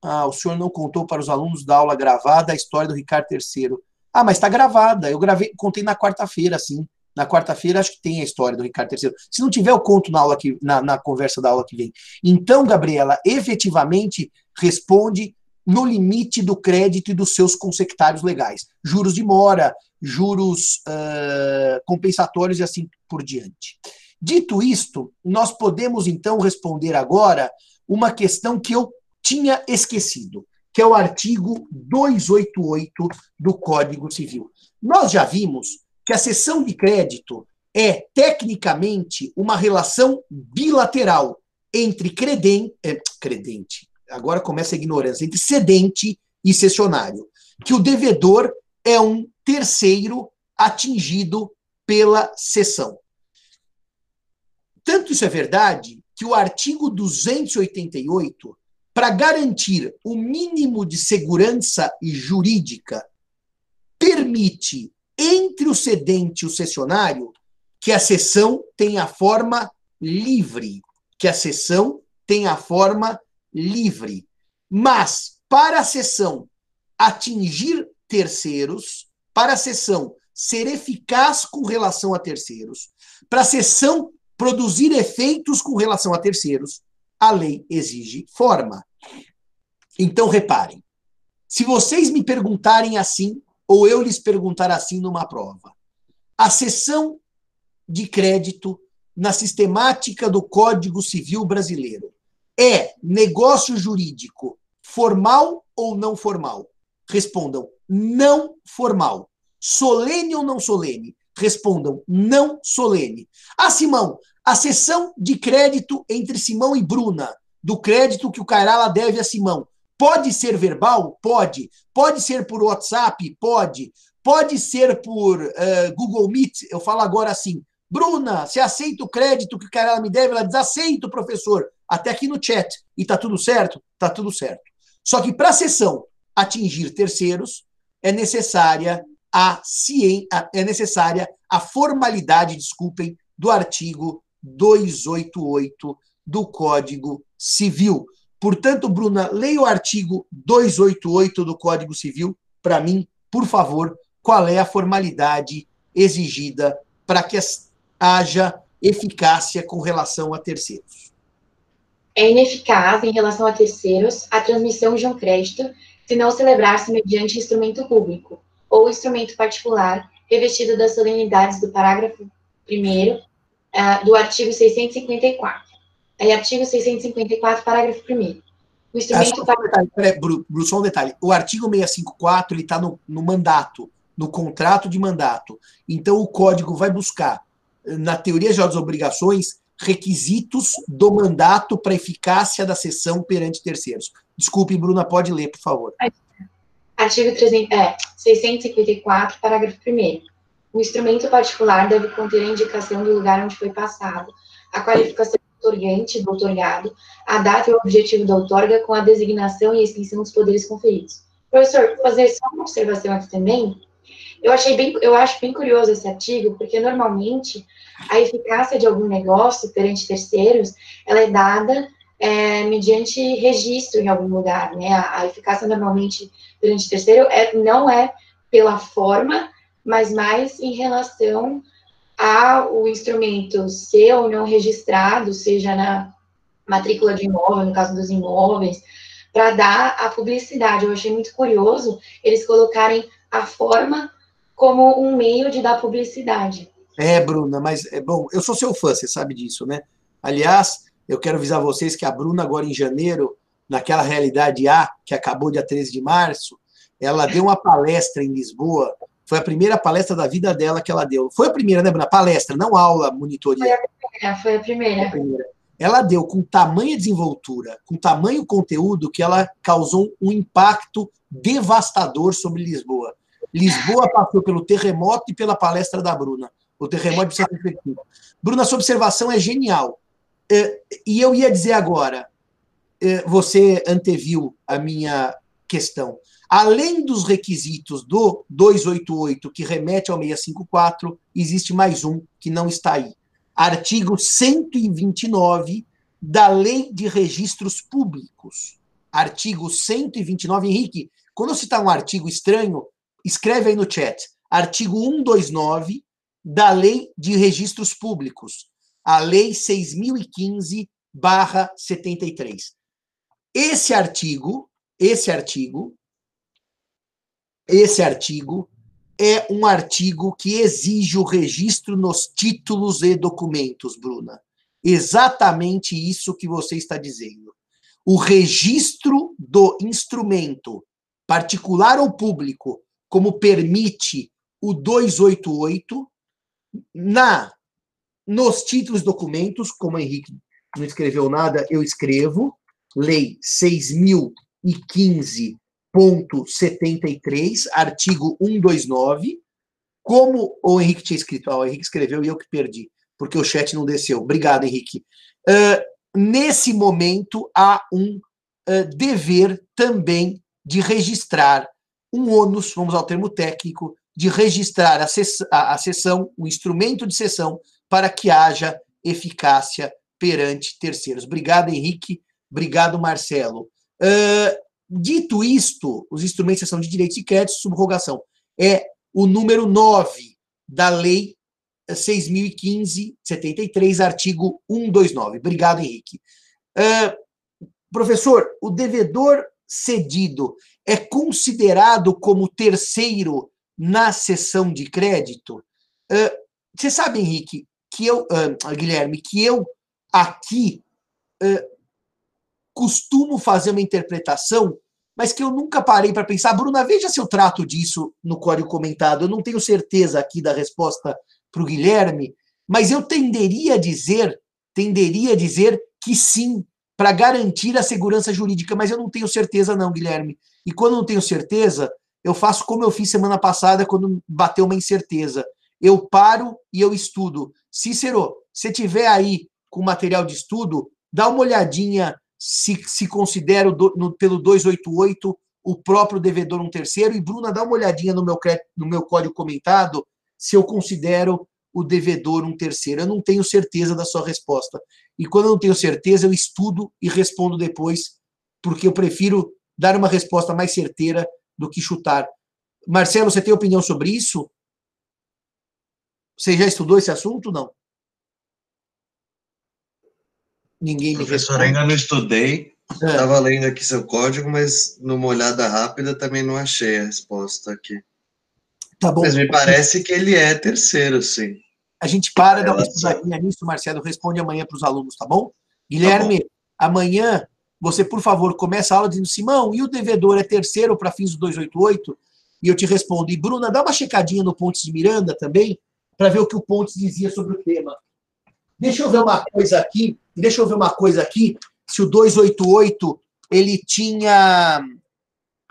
Ah, o senhor não contou para os alunos da aula gravada a história do Ricardo III. Ah, mas está gravada. Eu gravei, contei na quarta-feira, sim. Na quarta-feira acho que tem a história do Ricardo III. Se não tiver, eu conto na aula que, na, na conversa da aula que vem. Então, Gabriela, efetivamente responde no limite do crédito e dos seus consectários legais. Juros de mora, juros uh, compensatórios e assim por diante. Dito isto, nós podemos então responder agora uma questão que eu tinha esquecido, que é o artigo 288 do Código Civil. Nós já vimos que a cessão de crédito é, tecnicamente, uma relação bilateral entre creden, é, credente, agora começa a ignorância, entre cedente e cessionário, que o devedor é um terceiro atingido pela cessão. Tanto isso é verdade que o artigo 288, para garantir o mínimo de segurança jurídica, permite entre o cedente e o cessionário que a cessão tenha forma livre, que a cessão tenha forma livre. Mas para a cessão atingir terceiros, para a cessão ser eficaz com relação a terceiros, para a cessão produzir efeitos com relação a terceiros, a lei exige forma. Então reparem, se vocês me perguntarem assim, ou eu lhes perguntar assim numa prova. A cessão de crédito na sistemática do Código Civil Brasileiro é negócio jurídico formal ou não formal? Respondam não formal. Solene ou não solene? Respondam não solene. Ah, Simão, a cessão de crédito entre Simão e Bruna, do crédito que o Cairala deve a Simão, Pode ser verbal? Pode. Pode ser por WhatsApp? Pode. Pode ser por uh, Google Meet? Eu falo agora assim. Bruna, você aceita o crédito que o cara me deve? Ela diz, aceito, professor. Até aqui no chat. E tá tudo certo? Tá tudo certo. Só que para a sessão atingir terceiros, é necessária a é necessária a formalidade, desculpem, do artigo 288 do Código Civil. Portanto, Bruna, leia o artigo 288 do Código Civil para mim, por favor, qual é a formalidade exigida para que haja eficácia com relação a terceiros. É ineficaz em relação a terceiros a transmissão de um crédito se não celebrar-se mediante instrumento público ou instrumento particular revestido das solenidades do parágrafo 1 uh, ah, do artigo 654 Aí, artigo 654, parágrafo 1 o instrumento... Só um detalhe, peraí, Bruno, só um detalhe. O artigo 654 ele está no, no mandato, no contrato de mandato. Então, o código vai buscar, na teoria geral das obrigações, requisitos do mandato para eficácia da sessão perante terceiros. Desculpe, Bruna, pode ler, por favor. Artigo 300, é, 654, parágrafo 1 O instrumento particular deve conter a indicação do lugar onde foi passado, a qualificação otorgante do otorgado, a data e o objetivo da outorga com a designação e extensão dos poderes conferidos. Professor, fazer só uma observação aqui também. Eu achei bem, eu acho bem curioso esse artigo, porque normalmente a eficácia de algum negócio perante terceiros, ela é dada é, mediante registro em algum lugar, né? A, a eficácia normalmente perante terceiro é, não é pela forma, mas mais em relação ao instrumento ser ou não registrado, seja na matrícula de imóvel, no caso dos imóveis, para dar a publicidade. Eu achei muito curioso eles colocarem a forma como um meio de dar publicidade. É, Bruna, mas é bom, eu sou seu fã, você sabe disso, né? Aliás, eu quero avisar vocês que a Bruna, agora em janeiro, naquela realidade A, que acabou dia 13 de março, ela deu uma palestra em Lisboa foi a primeira palestra da vida dela que ela deu. Foi a primeira, né, Bruna? Palestra, não aula, monitoria. Foi a primeira, foi a primeira. Foi a primeira. Ela deu com tamanha desenvoltura, com tamanho conteúdo, que ela causou um impacto devastador sobre Lisboa. Lisboa passou pelo terremoto e pela palestra da Bruna. O terremoto precisa ser efetivo. Bruna, sua observação é genial. É, e eu ia dizer agora, é, você anteviu a minha questão. Além dos requisitos do 288, que remete ao 654, existe mais um que não está aí. Artigo 129 da Lei de Registros Públicos. Artigo 129. Henrique, quando eu citar um artigo estranho, escreve aí no chat. Artigo 129 da Lei de Registros Públicos, a Lei 6015/73. Esse artigo, esse artigo, esse artigo é um artigo que exige o registro nos títulos e documentos, Bruna. Exatamente isso que você está dizendo. O registro do instrumento, particular ou público, como permite o 288, na nos títulos documentos, como o Henrique não escreveu nada, eu escrevo, Lei 6015.73, artigo 129, como o Henrique tinha escrito, ah, o Henrique escreveu e eu que perdi, porque o chat não desceu. Obrigado, Henrique. Uh, nesse momento, há um uh, dever também de registrar um ônus, vamos ao termo técnico, de registrar a, a, a sessão, o instrumento de sessão, para que haja eficácia perante terceiros. Obrigado, Henrique. Obrigado, Marcelo. Uh, dito isto, os instrumentos de sessão de direitos e créditos, subrogação, é o número 9 da Lei 6.015-73, artigo 129. Obrigado, Henrique. Uh, professor, o devedor cedido é considerado como terceiro na sessão de crédito. Uh, você sabe, Henrique, que eu, uh, Guilherme, que eu aqui uh, costumo fazer uma interpretação, mas que eu nunca parei para pensar. Bruna, veja se eu trato disso no código comentado. Eu não tenho certeza aqui da resposta para o Guilherme, mas eu tenderia a dizer, tenderia a dizer que sim, para garantir a segurança jurídica, mas eu não tenho certeza não, Guilherme. E quando não tenho certeza, eu faço como eu fiz semana passada, quando bateu uma incerteza. Eu paro e eu estudo. Cícero, se tiver aí com material de estudo, dá uma olhadinha se, se considera do, no, pelo 288 o próprio devedor um terceiro. E, Bruna, dá uma olhadinha no meu, no meu código comentado se eu considero o devedor um terceiro. Eu não tenho certeza da sua resposta. E quando eu não tenho certeza, eu estudo e respondo depois, porque eu prefiro dar uma resposta mais certeira do que chutar. Marcelo, você tem opinião sobre isso? Você já estudou esse assunto? Não. Ninguém me Professor, ainda não estudei. Estava é. lendo aqui seu código, mas numa olhada rápida também não achei a resposta aqui. Tá bom. Mas me parece que ele é terceiro, sim. A gente para, dá uma estudadinha nisso, Marcelo, responde amanhã para os alunos, tá bom? Guilherme, tá bom. amanhã você, por favor, começa a aula dizendo, Simão, e o devedor é terceiro para fins do 288? E eu te respondo, e Bruna, dá uma checadinha no Pontes de Miranda também, para ver o que o Pontes dizia sobre o tema. Deixa eu ver uma coisa aqui, deixa eu ver uma coisa aqui, se o 288 ele tinha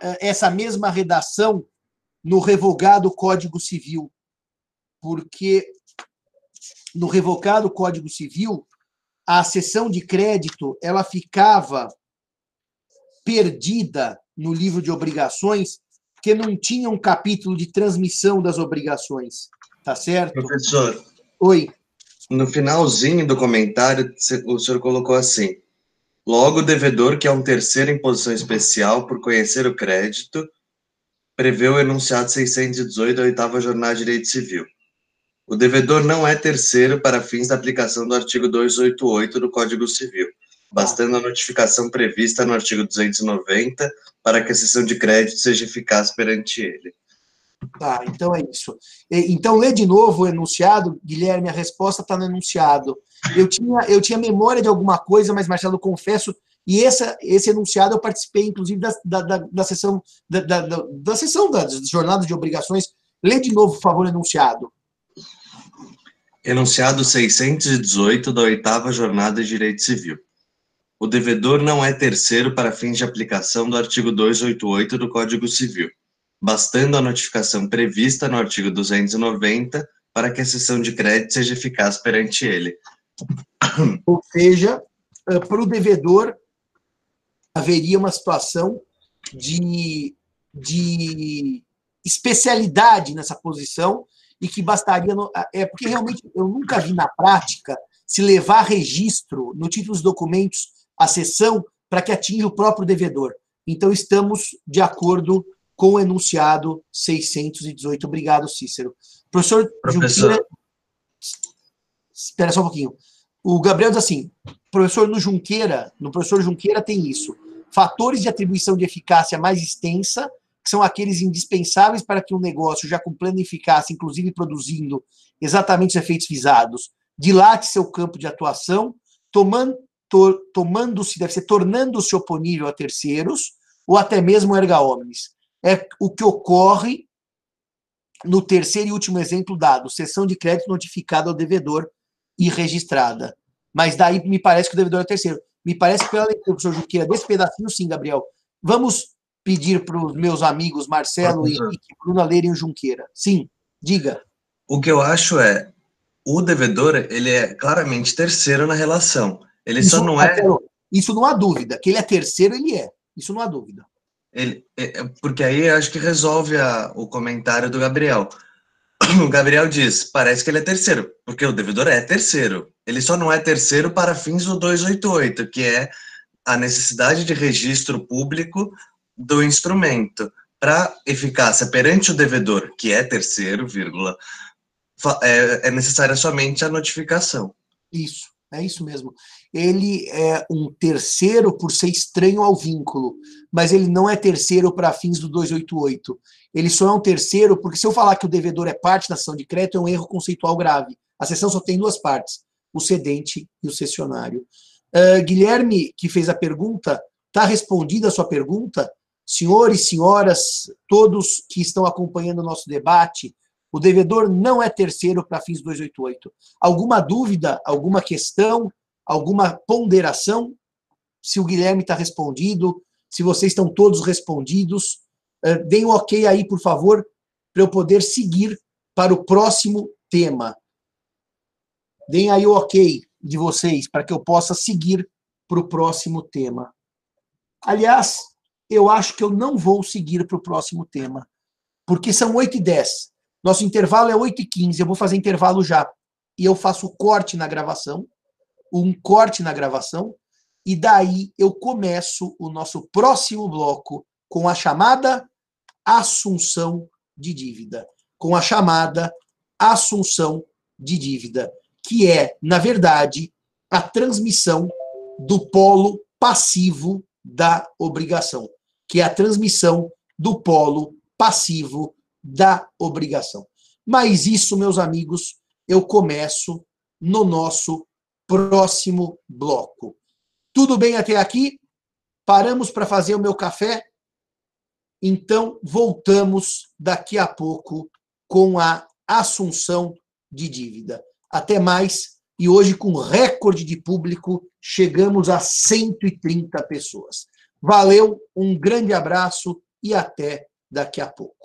eh, essa mesma redação no revogado Código Civil, porque no revogado Código Civil a sessão de crédito ela ficava perdida no livro de obrigações porque não tinha um capítulo de transmissão das obrigações, tá certo? Professor. Oi. No finalzinho do comentário, o senhor colocou assim: logo o devedor, que é um terceiro em posição especial por conhecer o crédito, prevê o enunciado 618 da oitava jornada de direito civil. O devedor não é terceiro para fins da aplicação do artigo 288 do Código Civil, bastando a notificação prevista no artigo 290 para que a sessão de crédito seja eficaz perante ele. Tá, então é isso. Então, lê de novo o enunciado, Guilherme, a resposta está no enunciado. Eu tinha, eu tinha memória de alguma coisa, mas, Marcelo, confesso, e essa, esse enunciado eu participei, inclusive, da, da, da, da sessão da, da, da, da sessão das jornadas de obrigações. Lê de novo, por favor, o enunciado. Enunciado 618 da oitava jornada de direito civil. O devedor não é terceiro para fins de aplicação do artigo 288 do Código Civil, bastando a notificação prevista no artigo 290 para que a cessão de crédito seja eficaz perante ele. Ou seja, eh, para o devedor, haveria uma situação de, de especialidade nessa posição e que bastaria. No, é porque realmente eu nunca vi na prática se levar registro no título dos documentos a sessão para que atinja o próprio devedor. Então, estamos de acordo com o enunciado 618. Obrigado, Cícero. Professor, Professor. Junqueira. Espera só um pouquinho. O Gabriel diz assim: professor, no Junqueira, no professor Junqueira tem isso. Fatores de atribuição de eficácia mais extensa, que são aqueles indispensáveis para que um negócio, já com plano eficácia, inclusive produzindo exatamente os efeitos visados, dilate seu campo de atuação, tomando, to, tomando-se, deve ser tornando-se oponível a terceiros, ou até mesmo erga omnes é o que ocorre no terceiro e último exemplo dado, sessão de crédito notificada ao devedor e registrada. Mas daí me parece que o devedor é o terceiro. Me parece que pela leitura do professor Juqueira desse pedacinho, sim, Gabriel. Vamos pedir para os meus amigos Marcelo e Henrique Bruna lerem o Junqueira. Sim, diga. O que eu acho é, o devedor, ele é claramente terceiro na relação. Ele isso, só não é... Isso não há dúvida. Que ele é terceiro, ele é. Isso não há dúvida. Ele, é, é, porque aí acho que resolve a, o comentário do Gabriel. O Gabriel diz: parece que ele é terceiro, porque o devedor é terceiro. Ele só não é terceiro para fins do 288, que é a necessidade de registro público do instrumento. Para eficácia perante o devedor, que é terceiro, vírgula, é, é necessária somente a notificação. Isso, é isso mesmo ele é um terceiro por ser estranho ao vínculo, mas ele não é terceiro para fins do 288. Ele só é um terceiro porque se eu falar que o devedor é parte da ação de crédito, é um erro conceitual grave. A sessão só tem duas partes, o cedente e o cessionário. Uh, Guilherme, que fez a pergunta, está respondida a sua pergunta? Senhores, senhoras, todos que estão acompanhando o nosso debate, o devedor não é terceiro para fins 288. Alguma dúvida, alguma questão? Alguma ponderação? Se o Guilherme está respondido, se vocês estão todos respondidos, uh, deem um ok aí, por favor, para eu poder seguir para o próximo tema. Deem aí o ok de vocês, para que eu possa seguir para o próximo tema. Aliás, eu acho que eu não vou seguir para o próximo tema, porque são 8 e 10. Nosso intervalo é 8 e 15. Eu vou fazer intervalo já. E eu faço corte na gravação um corte na gravação, e daí eu começo o nosso próximo bloco com a chamada assunção de dívida. Com a chamada assunção de dívida, que é, na verdade, a transmissão do polo passivo da obrigação, que é a transmissão do polo passivo da obrigação. Mas isso, meus amigos, eu começo no nosso próximo bloco. Tudo bem até aqui? Paramos para fazer o meu café? Então, voltamos daqui a pouco com a assunção de dívida. Até mais. E hoje, com recorde de público, chegamos a 130 pessoas. Valeu, um grande abraço e até daqui a pouco.